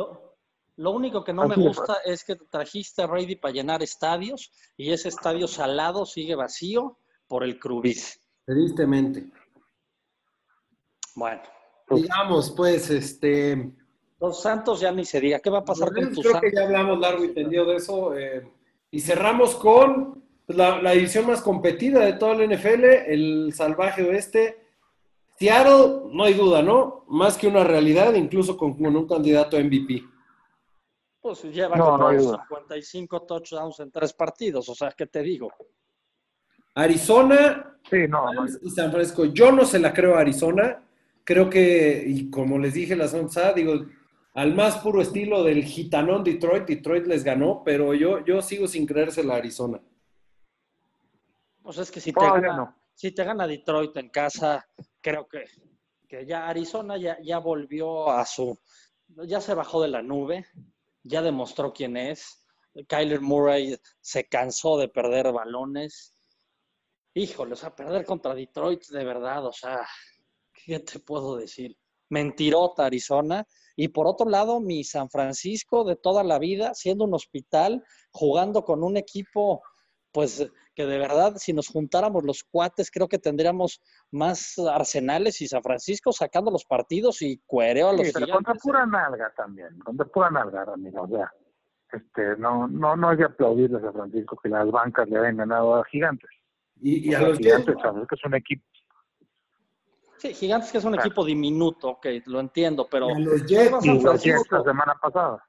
Lo único que no me gusta es que trajiste a Brady para llenar estadios y ese estadio salado sigue vacío por el Crubis. Tristemente. Bueno. Digamos, pues, este. Los Santos ya ni se diga. ¿Qué va a pasar con tus Creo que ya hablamos largo y tendido de eso. Eh, y cerramos con la, la, división más competida de todo el NFL, el salvaje oeste. Seattle, no hay duda, ¿no? Más que una realidad, incluso con, con un candidato a MVP. Pues lleva como 55 touchdowns en tres partidos, o sea, ¿qué te digo? Arizona sí, no, y San Francisco. Yo no se la creo a Arizona. Creo que, y como les dije la semana pasada, digo, al más puro estilo del gitanón Detroit, Detroit les ganó, pero yo, yo sigo sin creérsela a Arizona. Pues es que si te, gana, si te gana Detroit en casa, creo que, que ya Arizona ya, ya volvió a su, ya se bajó de la nube, ya demostró quién es. Kyler Murray se cansó de perder balones. Híjole, o sea, perder contra Detroit de verdad, o sea, ¿qué te puedo decir? Mentirota Arizona. Y por otro lado, mi San Francisco de toda la vida, siendo un hospital, jugando con un equipo, pues que de verdad, si nos juntáramos los cuates, creo que tendríamos más arsenales y San Francisco sacando los partidos y cuereo a los sí, pero Contra pura nalga también, contra pura nalga, Ramiro, o sea, este, no, no, no hay que aplaudirle a San Francisco que las bancas le hayan ganado a Gigantes. Y, a los Gigantes, sabes que es un equipo. Sí, Gigantes que es un equipo diminuto, que lo entiendo, pero... Y a los Jets, y los Jets. la semana pasada.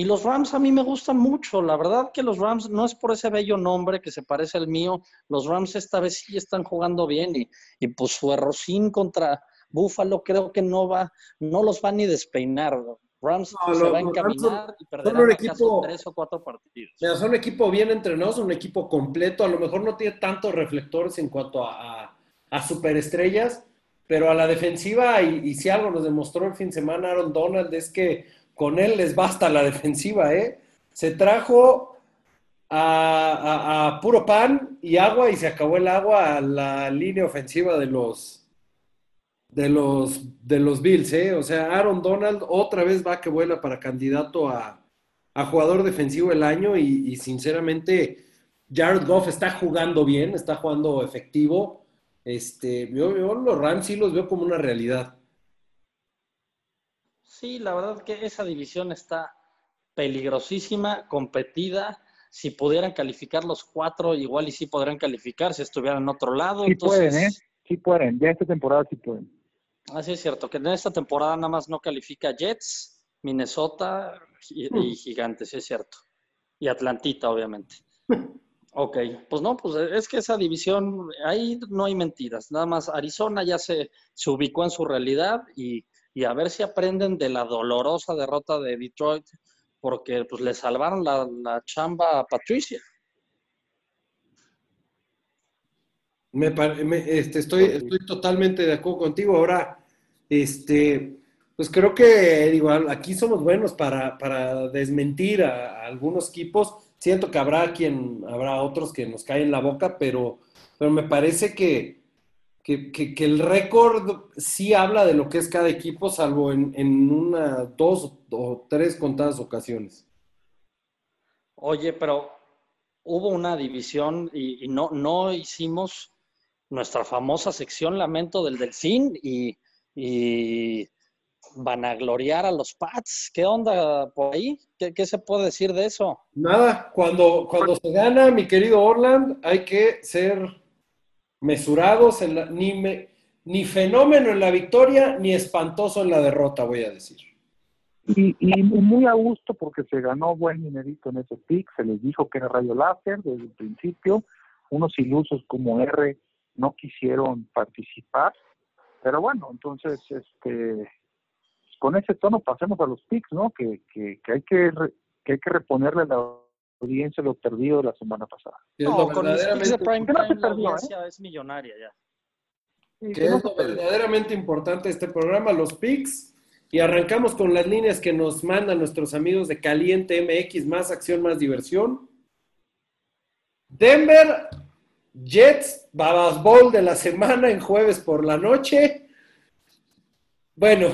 Y los Rams a mí me gustan mucho. La verdad que los Rams no es por ese bello nombre que se parece al mío. Los Rams esta vez sí están jugando bien y, y pues su errocín contra Buffalo creo que no va, no los va ni despeinar. Rams se va a encaminar y perderá un equipo, tres o cuatro partidos. son un equipo bien entrenado, un equipo completo. A lo mejor no tiene tantos reflectores en cuanto a, a, superestrellas, pero a la defensiva, y, y si algo nos demostró el fin de semana Aaron Donald, es que con él les basta la defensiva, ¿eh? Se trajo a, puro pan y agua y se acabó el agua a la línea ofensiva de los de los de los Bills, ¿eh? O sea, Aaron Donald otra vez va que vuela para candidato a, jugador defensivo del año y, sinceramente Jared Goff está jugando bien, está jugando efectivo. Este, yo los Rams sí los veo como una realidad. Sí, la verdad que esa división está peligrosísima, competida. Si pudieran calificar los cuatro, igual y sí podrían calificar si estuvieran en otro lado. Sí pueden, ¿eh? Sí pueden. Ya esta temporada sí pueden. Así es cierto, que en esta temporada nada más no califica Jets, Minnesota y, y hmm. Gigantes, es cierto. Y Atlantita, obviamente. Ok, pues no, pues es que esa división, ahí no hay mentiras. Nada más Arizona ya se, se ubicó en su realidad y y a ver si aprenden de la dolorosa derrota de Detroit, porque pues le salvaron la, chamba a Patricia. Me, este, estoy, estoy totalmente de acuerdo contigo. Ahora, este, pues creo que igual aquí somos buenos para, para desmentir a, a, algunos equipos. Siento que habrá quien, habrá otros que nos caen la boca, pero, pero me parece que, que, el récord sí habla de lo que es cada equipo, salvo en, en una, dos o tres contadas ocasiones. Oye, pero hubo una división y, no, no hicimos nuestra famosa sección Lamento del Delfín y, y vanagloriar a los Pats. ¿Qué onda por ahí? ¿Qué, qué se puede decir de eso? Nada, cuando, cuando se gana, mi querido Orland, hay que ser mesurados, en la- ni, me- ni fenómeno en la victoria, ni espantoso en la derrota, voy a decir. Y, y muy a gusto porque se ganó buen dinerito en ese pick, se les dijo que era rayo láser desde el principio, unos ilusos como R no quisieron participar, pero bueno, entonces este con ese tono pasemos a los picks, ¿no? Que, que, hay que que hay que reponerle la audiencia lo perdido de la semana pasada. No, con mis picks de verdaderamente- prime ¿Qué no se time la perdió, eh? es millonaria ya. Que es lo perdió. verdaderamente importante de este programa, los picks. Y arrancamos con las líneas que nos mandan nuestros amigos de Caliente MX, más acción, más diversión. Denver, Jets, Babas Bowl de la semana en jueves por la noche. Bueno,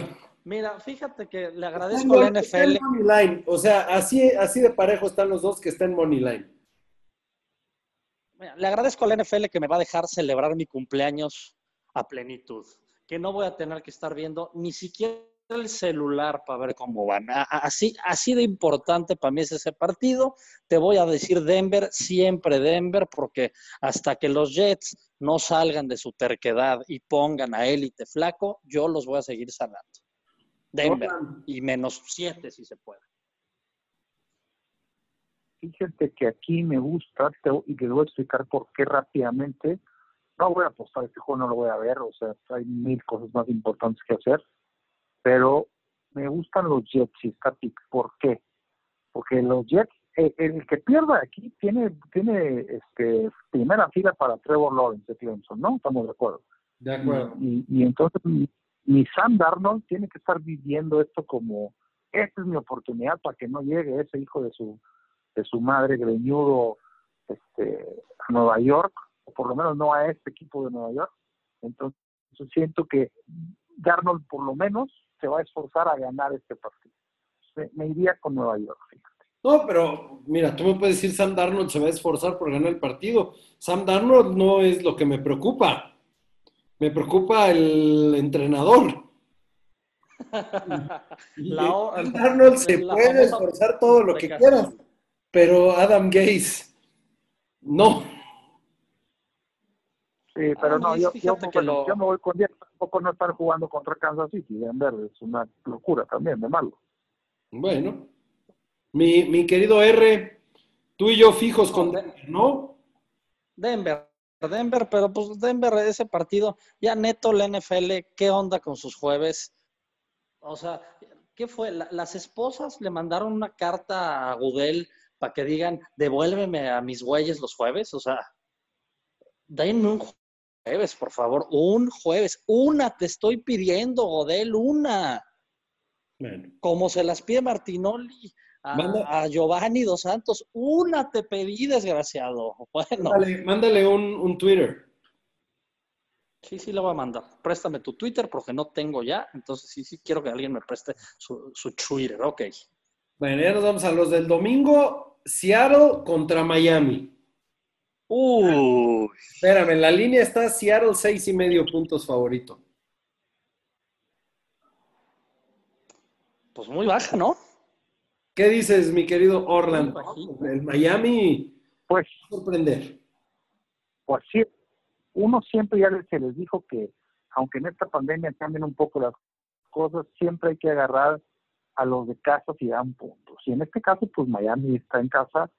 Mira, fíjate que le agradezco a la NFL. money line. O sea, así, así de parejo están los dos que están en Money Line. Mira, le agradezco a la NFL que me va a dejar celebrar mi cumpleaños a plenitud. Que no voy a tener que estar viendo ni siquiera el celular para ver cómo van. Así, así de importante para mí es ese partido. Te voy a decir Denver, siempre Denver, porque hasta que los Jets no salgan de su terquedad y pongan a élite flaco, yo los voy a seguir sanando. Denver. Y menos siete si se puede. Fíjate que aquí me gusta, te- y te voy a explicar por qué rápidamente. No voy a apostar este juego, no lo voy a ver, o sea, hay mil cosas más importantes que hacer, pero me gustan los Jets y está pick. ¿Por qué? Porque los Jets, eh, el que pierda aquí tiene tiene este primera fila para Trevor Lawrence de Clemson, ¿no? Estamos de acuerdo. De acuerdo. Y, y entonces mi Sam Darnold tiene que estar viviendo esto como, esta es mi oportunidad para que no llegue ese hijo de su de su madre greñudo este, a Nueva York, o por lo menos no a este equipo de Nueva York. Entonces siento que Darnold por lo menos se va a esforzar a ganar este partido. Me, me iría con Nueva York, fíjate. No, pero mira, tú me puedes decir Sam Darnold se va a esforzar por ganar el partido. Sam Darnold no es lo que me preocupa. Me preocupa el entrenador. La Darnold se la puede famosa esforzar todo lo que quieras, pero Adam Gaze no. Sí, pero no, yo, yo, que lo- yo me voy con 10, tampoco no estar jugando contra Kansas City, Denver es una locura también, de malo. Bueno, mi, mi querido R, tú y yo fijos con Denver, ¿no? Denver, Denver, pero pues Denver, ese partido, ya neto la NFL, ¿qué onda con sus jueves? O sea, ¿qué fue? La- las esposas le mandaron una carta a Gudel para que digan, devuélveme a mis güeyes los jueves, o sea, denme un jueves, por favor, un jueves, una te estoy pidiendo, Godel, una, Bueno, como se las pide Martinoli. A, Manda- a Giovanni Dos Santos, una te pedí, desgraciado. Bueno, mándale, mándale un, un Twitter. Sí, sí, lo voy a mandar. Préstame tu Twitter porque no tengo ya. Entonces, sí, sí, quiero que alguien me preste su, su Twitter. Ok. Bueno, ya nos vamos a los del domingo. Seattle contra Miami. Uy. Espérame, la línea está Seattle seis y medio puntos favorito. Pues muy baja, ¿no? ¿Qué dices, mi querido Orland? Bajito. El Miami Pues, va a sorprender. pues sí, uno siempre ya se les dijo que, aunque en esta pandemia cambien un poco las cosas, siempre hay que agarrar a los de casa si dan puntos. Y en este caso, pues Miami está en casa,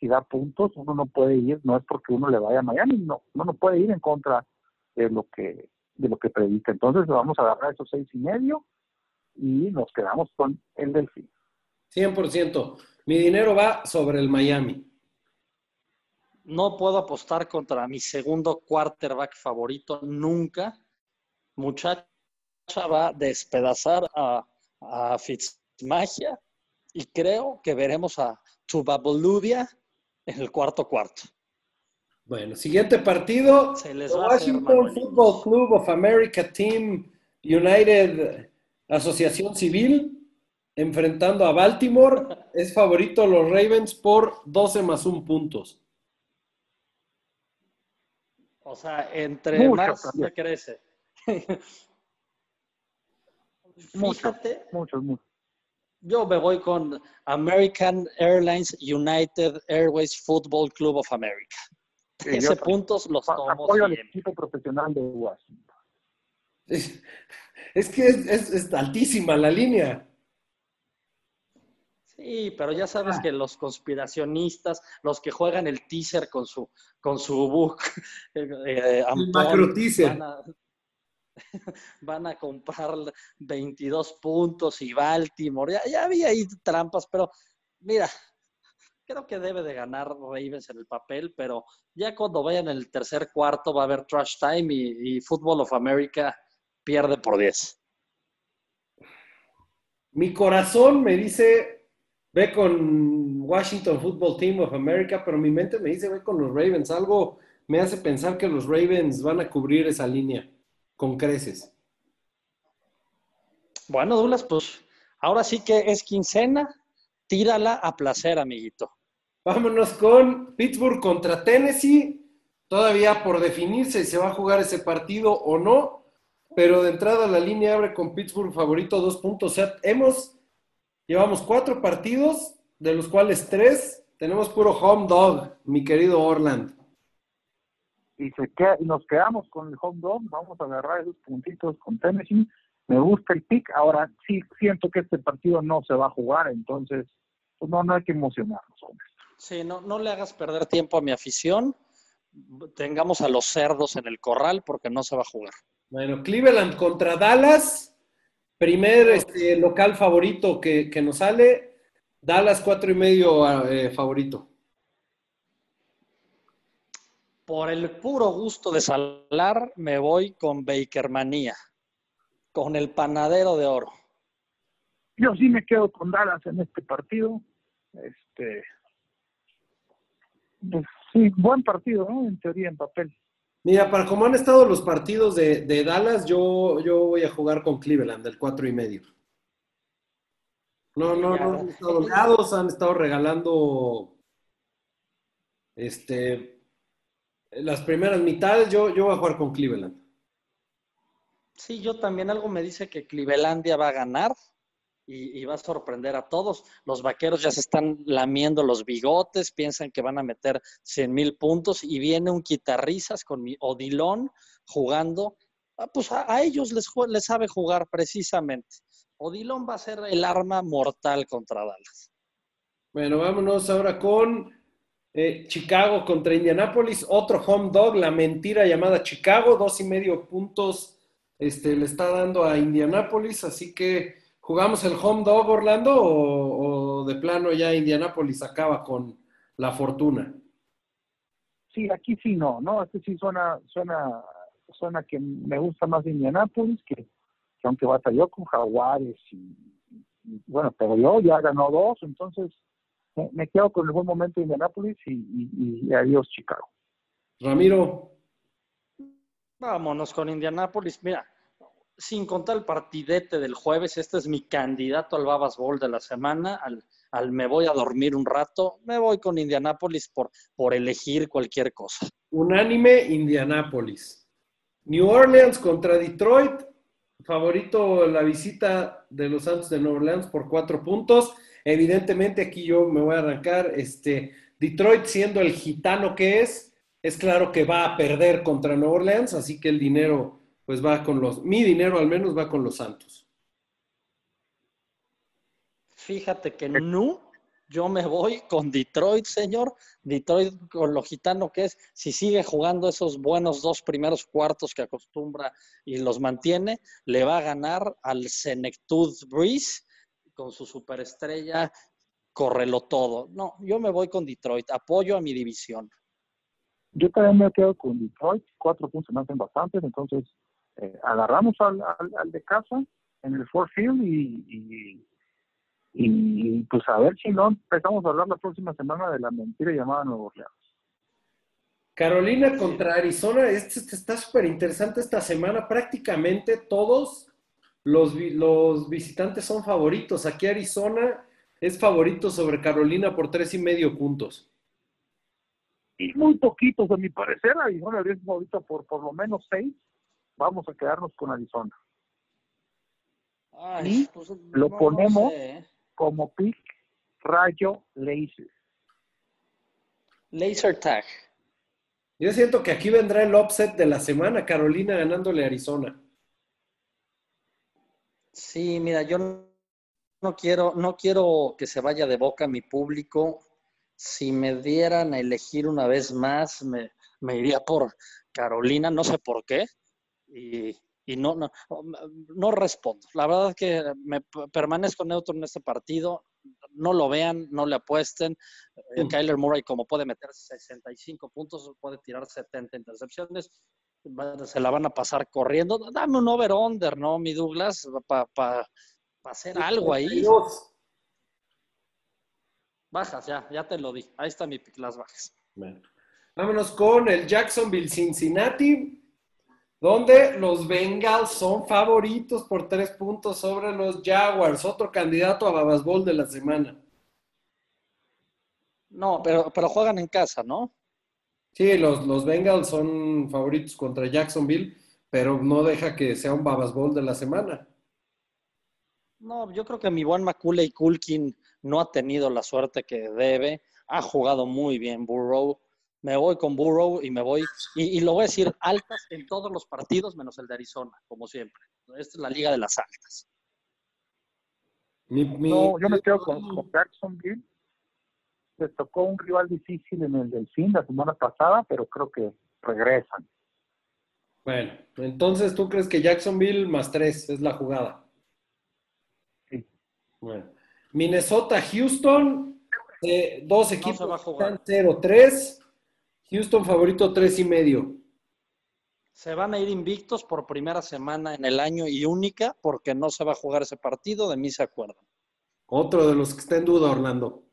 si da puntos, uno no puede ir, no es porque uno le vaya a Miami, no, uno no puede ir en contra de lo que de lo que predica. Entonces vamos a agarrar esos seis y medio y nos quedamos con el Delfín. 100%. Mi dinero va sobre el Miami. No puedo apostar contra mi segundo quarterback favorito nunca. Muchacha va a despedazar a, a Fitzmagia y creo que veremos a Tubaboludia en el cuarto cuarto. Bueno, siguiente partido. Se les va hacer, Washington. Football Club of America Team United Asociación Civil enfrentando a Baltimore. Es favorito los Ravens por 12 más 1 puntos. O sea, entre Mucho más me crece. Fíjate, muchos, muchos. yo me voy con American Airlines United Airways Football Club of America. Sí, 13 yo puntos los tomo Apoyo al equipo profesional de Washington. Es, es que es, es- es altísima la línea. Sí, pero ya Ah. sabes que los conspiracionistas, los que juegan el teaser con su, con su book, eh, Ampón, macro teaser. Van a, van a comprar 22 puntos y Baltimore. Ya, ya había ahí trampas, pero mira, creo que debe de ganar Ravens en el papel, pero ya cuando vayan en el tercer cuarto va a haber trash time y, y Football of America pierde por 10. Mi corazón me dice, ve con Washington Football Team of America, pero mi mente me dice, ve con los Ravens. Algo me hace pensar que los Ravens van a cubrir esa línea con creces. Bueno, Douglas, pues ahora sí que es quincena, tírala a placer, amiguito. Vámonos con Pittsburgh contra Tennessee. Todavía por definirse si se va a jugar ese partido o no. Pero de entrada la línea abre con Pittsburgh favorito dos puntos. O sea, hemos, llevamos cuatro partidos, de los cuales tres tenemos puro home dog, mi querido Orland. Y, se queda- y nos quedamos con el home dog, vamos a agarrar esos puntitos con Tennessee. Me gusta el pick. Ahora sí siento que este partido no se va a jugar, entonces pues no, no hay que emocionarnos. hombre. Sí, no, no le hagas perder tiempo a mi afición. Tengamos a los cerdos en el corral porque no se va a jugar. Bueno, Cleveland contra Dallas. Primer este, local favorito que, que nos sale. Dallas cuatro y medio eh, favorito. Por el puro gusto de salar, me voy con Bakermanía, con el panadero de oro. Yo sí me quedo con Dallas en este partido. Este, pues, sí, buen partido, ¿no? En teoría, en papel. Mira, para como han estado los partidos de, de Dallas, yo, yo voy a jugar con Cleveland, del cuatro y medio. No, no, no han estado holgados, han estado regalando este las primeras mitades. Yo, yo voy a jugar con Cleveland. Sí, yo también algo me dice que Clevelandia va a ganar y, va a sorprender a todos. Los vaqueros ya se están lamiendo los bigotes, piensan que van a meter 100 mil puntos y viene un quitarrisas con mi Odilón jugando. Ah, pues a, ellos les, les sabe jugar precisamente. Odilón va a ser el arma mortal contra Dallas. Bueno, vámonos ahora con eh, Chicago contra Indianapolis. Otro home dog, la mentira llamada Chicago. Dos y medio puntos este, le está dando a Indianapolis. Así que, ¿jugamos el home dog, Orlando? O, o de plano ya Indianapolis acaba con la fortuna? Sí, aquí sí no, ¿no? Este sí suena, suena, suena que me gusta más Indianapolis, que, que aunque batalló con Jaguares y, y, bueno, pero yo ya ganó dos, entonces me, me quedo con el buen momento de Indianapolis y, y, y adiós Chicago. Ramiro. Vámonos con Indianápolis. Mira, sin contar el partidete del jueves, este es mi candidato al Babas Bowl de la semana, al, al me voy a dormir un rato. Me voy con Indianápolis por, por elegir cualquier cosa. Unánime, Indianapolis. New Orleans contra Detroit. Favorito la visita de los Santos de Nueva Orleans por cuatro puntos. Evidentemente aquí yo me voy a arrancar. Este, Detroit siendo el gitano que es, es claro que va a perder contra Nueva Orleans, así que el dinero pues va con los, mi dinero al menos va con los Santos. Fíjate que no, yo me voy con Detroit, señor. Detroit con lo gitano que es, si sigue jugando esos buenos dos primeros cuartos que acostumbra y los mantiene, le va a ganar al Senectud Breeze con su superestrella, correlo todo. No, yo me voy con Detroit, apoyo a mi división. Yo también me quedo con Detroit, cuatro puntos me hacen bastantes, entonces eh, agarramos al, al, al, de casa en el Ford Field y, y, y, pues a ver si no empezamos a hablar la próxima semana de la mentira llamada Nuevo Orleans. Carolina contra Arizona, este, este está súper interesante esta semana, prácticamente todos los, los visitantes son favoritos. Aquí Arizona es favorito sobre Carolina por tres y medio puntos. Y muy poquitos, a mi parecer, Arizona es favorito por por lo menos seis. Vamos a quedarnos con Arizona. Ay, Y pues, lo no ponemos sé, ¿eh? como pick rayo laser. Laser tag. Yo siento que aquí vendrá el upset de la semana, Carolina ganándole a Arizona. Sí, mira, yo no no quiero, no quiero que se vaya de boca mi público. Si me dieran a elegir una vez más, me, me iría por Carolina, no sé por qué. Y, y no, no, no respondo. La verdad es que me permanezco neutro en este partido. No lo vean, no le apuesten. Eh, Mm. Kyler Murray, como puede meter 65 puntos, puede tirar 70 intercepciones, se la van a pasar corriendo. Dame un over-under, ¿no, mi Douglas? Para hacer algo ahí. 32. Bajas, ya, ya te lo di. Ahí está mi pick, las bajas. Bueno, vámonos con el Jacksonville Cincinnati, donde los Bengals son favoritos por tres puntos sobre los Jaguars, otro candidato a Babas Bowl de la semana. No, pero, pero juegan en casa, ¿no? Sí, los, los Bengals son favoritos contra Jacksonville, pero no deja que sea un Babas Bowl de la semana. No, yo creo que mi buen Macaulay Culkin no ha tenido la suerte que debe. Ha jugado muy bien Burrow. Me voy con Burrow y me voy, y, y lo voy a decir, altas en todos los partidos, menos el de Arizona, como siempre. Esta es la liga de las altas. Mi- mi- No, yo me quedo con, con Jacksonville. Les tocó un rival difícil en el Delfín la semana pasada, pero creo que regresan. Bueno, entonces tú crees que Jacksonville más tres es la jugada. Sí. Bueno, Minnesota, Houston, eh, dos equipos jugar. están 0-3. Houston favorito tres y medio. Se van a ir invictos por primera semana en el año y única porque no se va a jugar ese partido, de mí se acuerdan. Otro de los que está en duda, Orlando.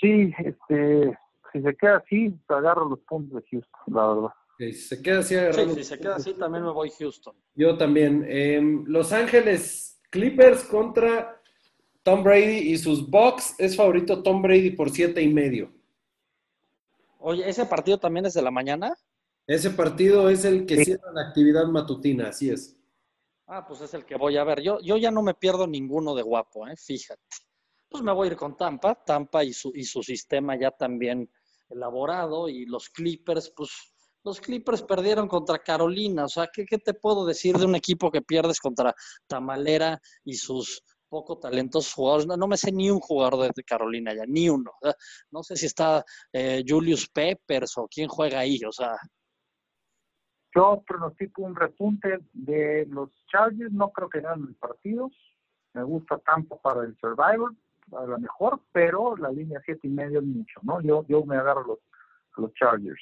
Sí, este, si se queda así, agarro los puntos de Houston, la verdad. Si se queda así Sí, agarrando- si se queda así, también me voy Houston. Yo también. Eh, Los Ángeles Clippers contra Tom Brady y sus Bucks. Es favorito Tom Brady por siete y medio. Oye, ¿ese partido también es de la mañana? Ese partido es el que Sí. cierra la actividad matutina, así es. Ah, pues es el que voy a ver. Yo, yo ya no me pierdo ninguno de guapo, ¿eh? fíjate. Pues me voy a ir con Tampa, Tampa y su, y su sistema ya también elaborado, y los Clippers, pues los Clippers perdieron contra Carolina, o sea, ¿qué, qué te puedo decir de un equipo que pierdes contra Tamalera y sus poco talentosos jugadores? No, no me sé ni un jugador de, Carolina ya, ni uno. No sé si está eh, Julius Peppers o quién juega ahí, o sea, Yo pronostico un repunte de los Chargers, no creo que ganen el partido. Me gusta tanto para el Survivor, a lo mejor, pero la línea siete y medio es mucho, ¿no? Yo, yo me agarro los, a los Chargers.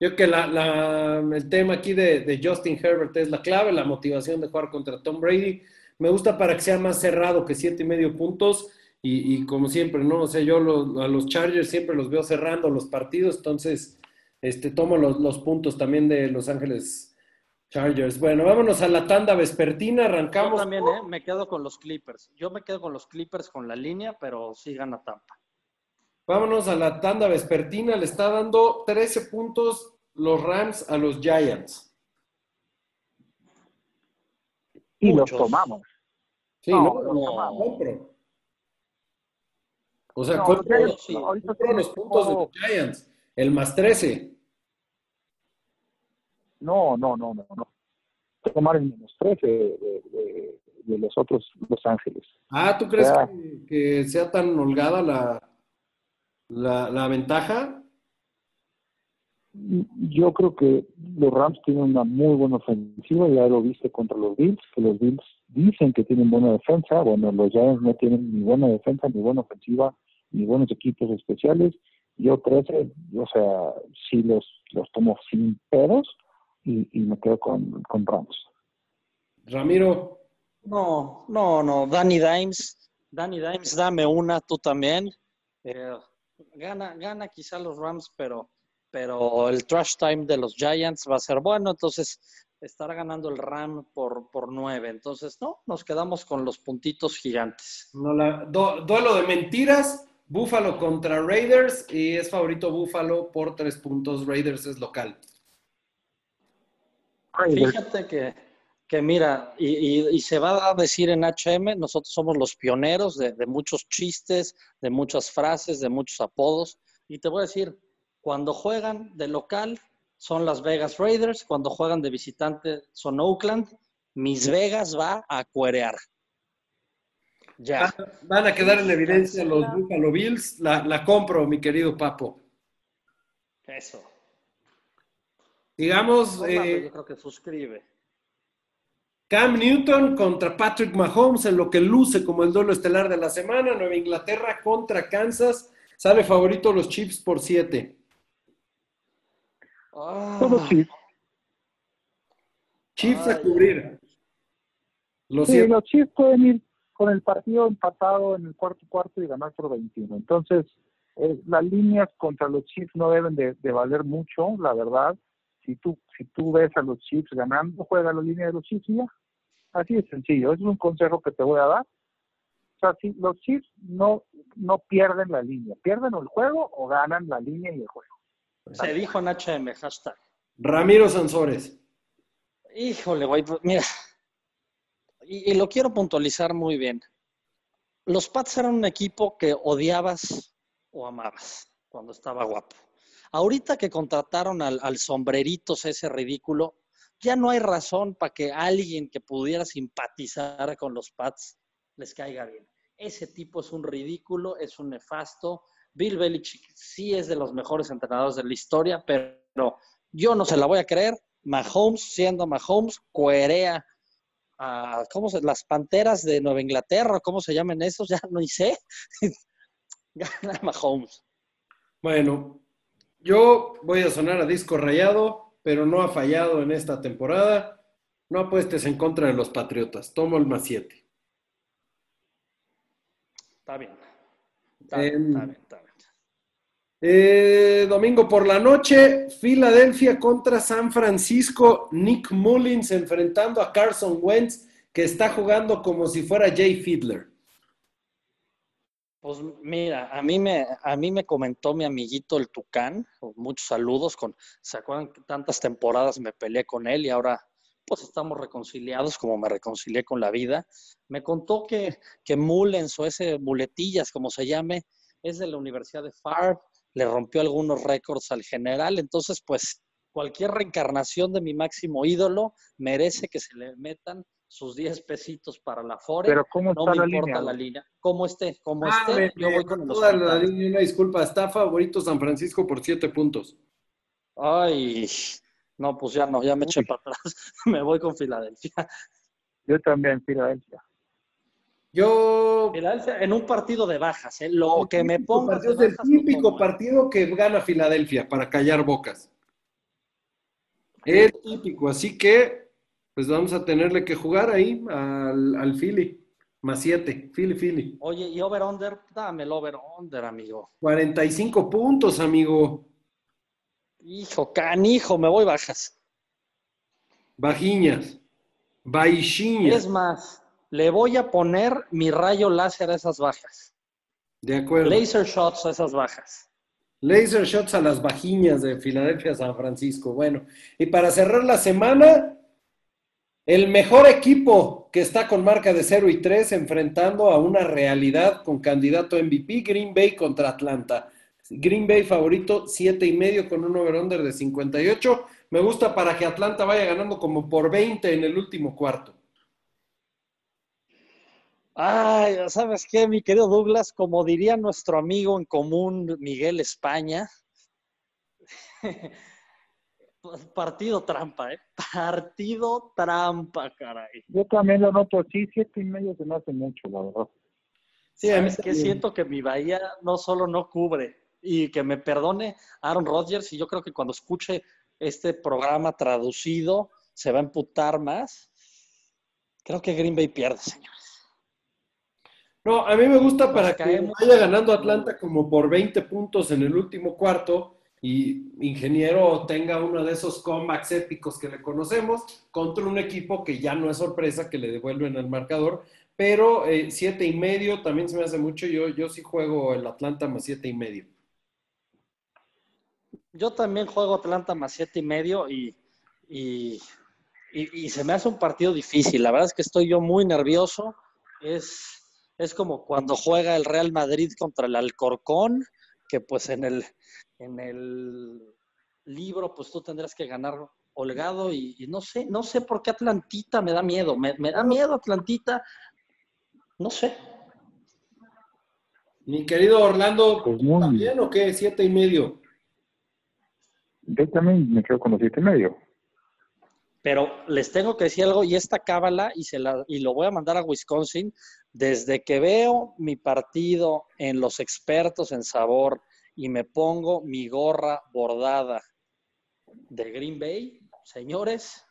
Yo creo que la- la- el tema aquí de, de Justin Herbert es la clave, la motivación de jugar contra Tom Brady. Me gusta para que sea más cerrado que siete y medio puntos. Y, y como siempre, ¿no? O sea, yo los- a los Chargers siempre los veo cerrando los partidos, entonces este, tomo los, los puntos también de Los Ángeles Chargers. Bueno, vámonos a la tanda vespertina, Yo arrancamos. también, ¿eh? Me quedo con los Clippers. Yo me quedo con los Clippers con la línea, pero sí gana Tampa. Vámonos a la tanda vespertina, le está dando 13 puntos los Rams a los Giants. Y Muchos. los tomamos. Sí, No, ¿no? los no. tomamos. compro. O sea, No, compro, sí. ahorita compro los puntos de los Giants. El más 13. No, no, no, no, no. Tomar el menos 13 de, de- de los otros Los Ángeles. Ah, ¿tú crees que, que sea tan holgada la, la, la ventaja? Yo creo que los Rams tienen una muy buena ofensiva, ya lo viste contra los Bills, que los Bills dicen que tienen buena defensa, bueno, los Giants no tienen ni buena defensa, ni buena ofensiva, ni buenos equipos especiales. Yo 13, o sea, sí los, los tomo sin pedos y, y me quedo con, con Rams. Ramiro, No, no, no. Danny Dimes, Danny Dimes, dame una, tú también. Eh, gana, gana quizá los Rams, pero, pero el trash time de los Giants va a ser bueno, entonces estará ganando el Ram por, por nueve. Entonces, no, nos quedamos con los puntitos gigantes. no la- du- duelo de mentiras. Búfalo contra Raiders y es favorito Búfalo por tres puntos. Raiders es local. Fíjate que que mira, y, se va a decir en HM, nosotros somos los pioneros de, de, muchos chistes, de muchas frases, de muchos apodos. Y te voy a decir, cuando juegan de local son las Vegas Raiders, cuando juegan de visitante son Oakland, Mis Vegas va a cuerear. Ya. Van a quedar en evidencia los Buffalo Bills. La, la compro, mi querido Papo. Eso. Digamos. Eh, yo creo que suscribe. Cam Newton contra Patrick Mahomes en lo que luce como el duelo estelar de la semana. Nueva Inglaterra contra Kansas. Sale favorito los Chiefs por 7. Todos Chiefs. Chiefs a cubrir. Los, sí, los Chiefs pueden ir con el partido empatado en el cuarto cuarto y ganar por 21. Entonces, eh, las líneas contra los Chiefs no deben de, valer mucho, la verdad. Si tú, si tú ves a los Chiefs ganando, juega la línea de los Chiefs y ya. Así de sencillo. Ese es un consejo que te voy a dar. O sea, si los Chiefs no, no pierden la línea, pierden el juego o ganan la línea y el juego. Se dijo en HM, hashtag. Ramiro Sansores. Híjole, güey, pues, mira. Y, y, lo quiero puntualizar muy bien. Los Pats eran un equipo que odiabas o amabas cuando estaba guapo. Ahorita que contrataron al, al sombreritos ese ridículo, ya no hay razón para que alguien que pudiera simpatizar con los Pats les caiga bien. Ese tipo es un ridículo, es un nefasto. Bill Belichick sí es de los mejores entrenadores de la historia, pero yo no se la voy a creer. Mahomes, siendo Mahomes, coerea a, ¿cómo se, las panteras de Nueva Inglaterra, ¿cómo se llaman esos? Ya no sé. Gana Mahomes. Bueno, yo voy a sonar a disco rayado, pero no ha fallado en esta temporada. No apuestes en contra de los Patriotas. Tomo el más 7. Está bien. Está, bien, está bien, eh, domingo por la noche, Filadelfia contra San Francisco. Nick Mullins enfrentando a Carson Wentz, que está jugando como si fuera Jay Fiedler. Pues mira, a mí me, a mí me comentó mi amiguito el Tucán, muchos saludos, con, ¿se acuerdan que tantas temporadas me peleé con él y ahora pues estamos reconciliados como me reconcilié con la vida. Me contó que, que Mullens o ese Muletillas, como se llame, es de la Universidad de Farb, le rompió algunos récords al general, entonces pues cualquier reencarnación de mi máximo ídolo merece que se le metan sus 10 pesitos para la Fore. Pero ¿cómo no me importa línea, la línea. ¿Cómo esté? ¿Cómo ah, esté? yo voy con toda la línea, una disculpa. Está favorito San Francisco por 7 puntos. Ay, no, pues ya no, ya me eché para atrás. me voy con Filadelfia. Yo también, Filadelfia. Yo. En un partido de bajas, ¿eh? Lo que me ponga. Es el típico partido que gana Filadelfia para callar bocas. Es típico, así que, pues vamos a tenerle que jugar ahí al, al Philly. Más 7, Philly, Philly. Oye, y over-under, dame el over-under, amigo. 45 puntos, amigo. Hijo, canijo, me voy bajas. Bajiñas. Baixinhas. Es más, le voy a poner mi rayo láser a esas bajas. De acuerdo. Laser shots a esas bajas. Laser shots a las bajiñas de Filadelfia San Francisco. Bueno, y para cerrar la semana, el mejor equipo que está con marca de 0 y 3 enfrentando a una realidad con candidato MVP, Green Bay contra Atlanta. Green Bay favorito, siete y medio con un over-under de 58. Me gusta para que Atlanta vaya ganando como por 20 en el último cuarto. Ay, ¿sabes qué, mi querido Douglas? Como diría nuestro amigo en común, Miguel España, partido trampa, ¿eh? Partido trampa, caray. Yo también lo noto así, siete y medio se me hace mucho, la verdad. Sí, es que siento que mi Bahía no solo no cubre, y que me perdone Aaron Rodgers, y yo creo que cuando escuche este programa traducido se va a emputar más. Creo que Green Bay pierde, señores. No, a mí me gusta para que vaya ganando Atlanta como por 20 puntos en el último cuarto y Ingeniero tenga uno de esos comebacks épicos que le conocemos contra un equipo que ya no es sorpresa que le devuelven el marcador, pero eh, siete y medio también se me hace mucho. Yo, yo sí juego el Atlanta más siete y medio. Yo también juego Atlanta más siete y medio y, y, se me hace un partido difícil. La verdad es que estoy yo muy nervioso. Es, es como cuando juega el Real Madrid contra el Alcorcón, que pues en el, en el libro pues tú tendrás que ganar holgado y, no sé, no sé por qué Atlantita me da miedo. Me, da miedo Atlantita. No sé. Mi querido Orlando, pues ¿también o qué? ¿Siete y medio? Yo también me quedo con los siete y medio. Pero les tengo que decir algo y esta cábala y, se la, y lo voy a mandar a Wisconsin. Desde que veo mi partido en los expertos en sabor y me pongo mi gorra bordada de Green Bay, señores,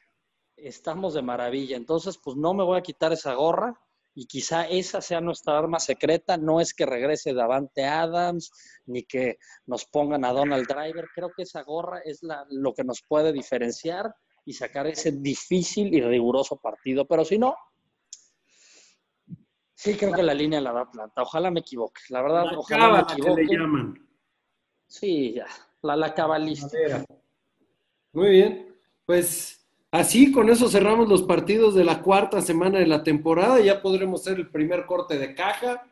estamos de maravilla. Entonces, pues no me voy a quitar esa gorra y quizá esa sea nuestra arma secreta. No es que regrese Davante Adams ni que nos pongan a Donald Driver. Creo que esa gorra es la, lo que nos puede diferenciar y sacar ese difícil y riguroso partido. Pero si no, sí creo que la línea la da Atlanta. Ojalá me equivoque. La verdad, ojalá me equivoque. le llaman. Sí, ya. La, la cabalista. Muy bien. Pues así, con eso cerramos los partidos de la cuarta semana de la temporada. Ya podremos hacer el primer corte de caja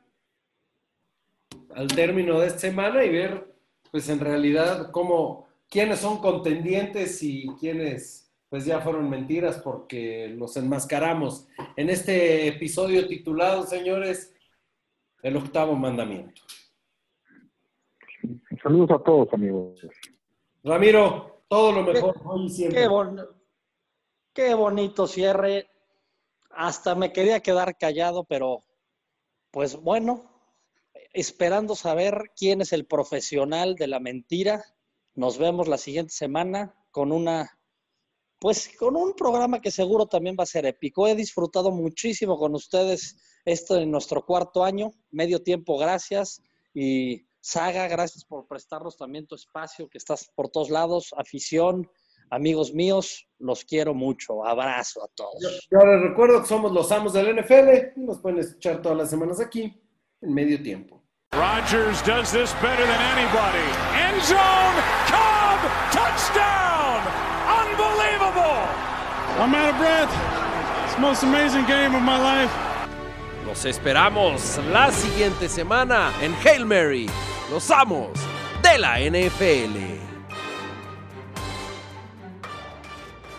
al término de esta semana y ver, pues en realidad, cómo, quiénes son contendientes y quiénes pues ya fueron mentiras porque los enmascaramos en este episodio titulado, señores, El octavo mandamiento. Saludos a todos, amigos. Ramiro, todo lo mejor hoy siempre. Qué, bonito cierre. Hasta me quería quedar callado, pero pues bueno, esperando saber quién es el profesional de la mentira. Nos vemos la siguiente semana con una pues con un programa que seguro también va a ser épico. He disfrutado muchísimo con ustedes esto en nuestro cuarto año, medio tiempo, gracias. Y Saga, gracias por prestarnos también tu espacio, que estás por todos lados, afición, amigos míos, los quiero mucho. Abrazo a todos. Yo, les recuerdo que somos los amos del NFL y nos pueden escuchar todas las semanas aquí en medio tiempo. Rogers does this better than anybody. End zone, Cobb, touchdown. I'm out of breath. It's the most amazing game of my life. Los esperamos la siguiente semana en Hail Mary, los amos de la NFL.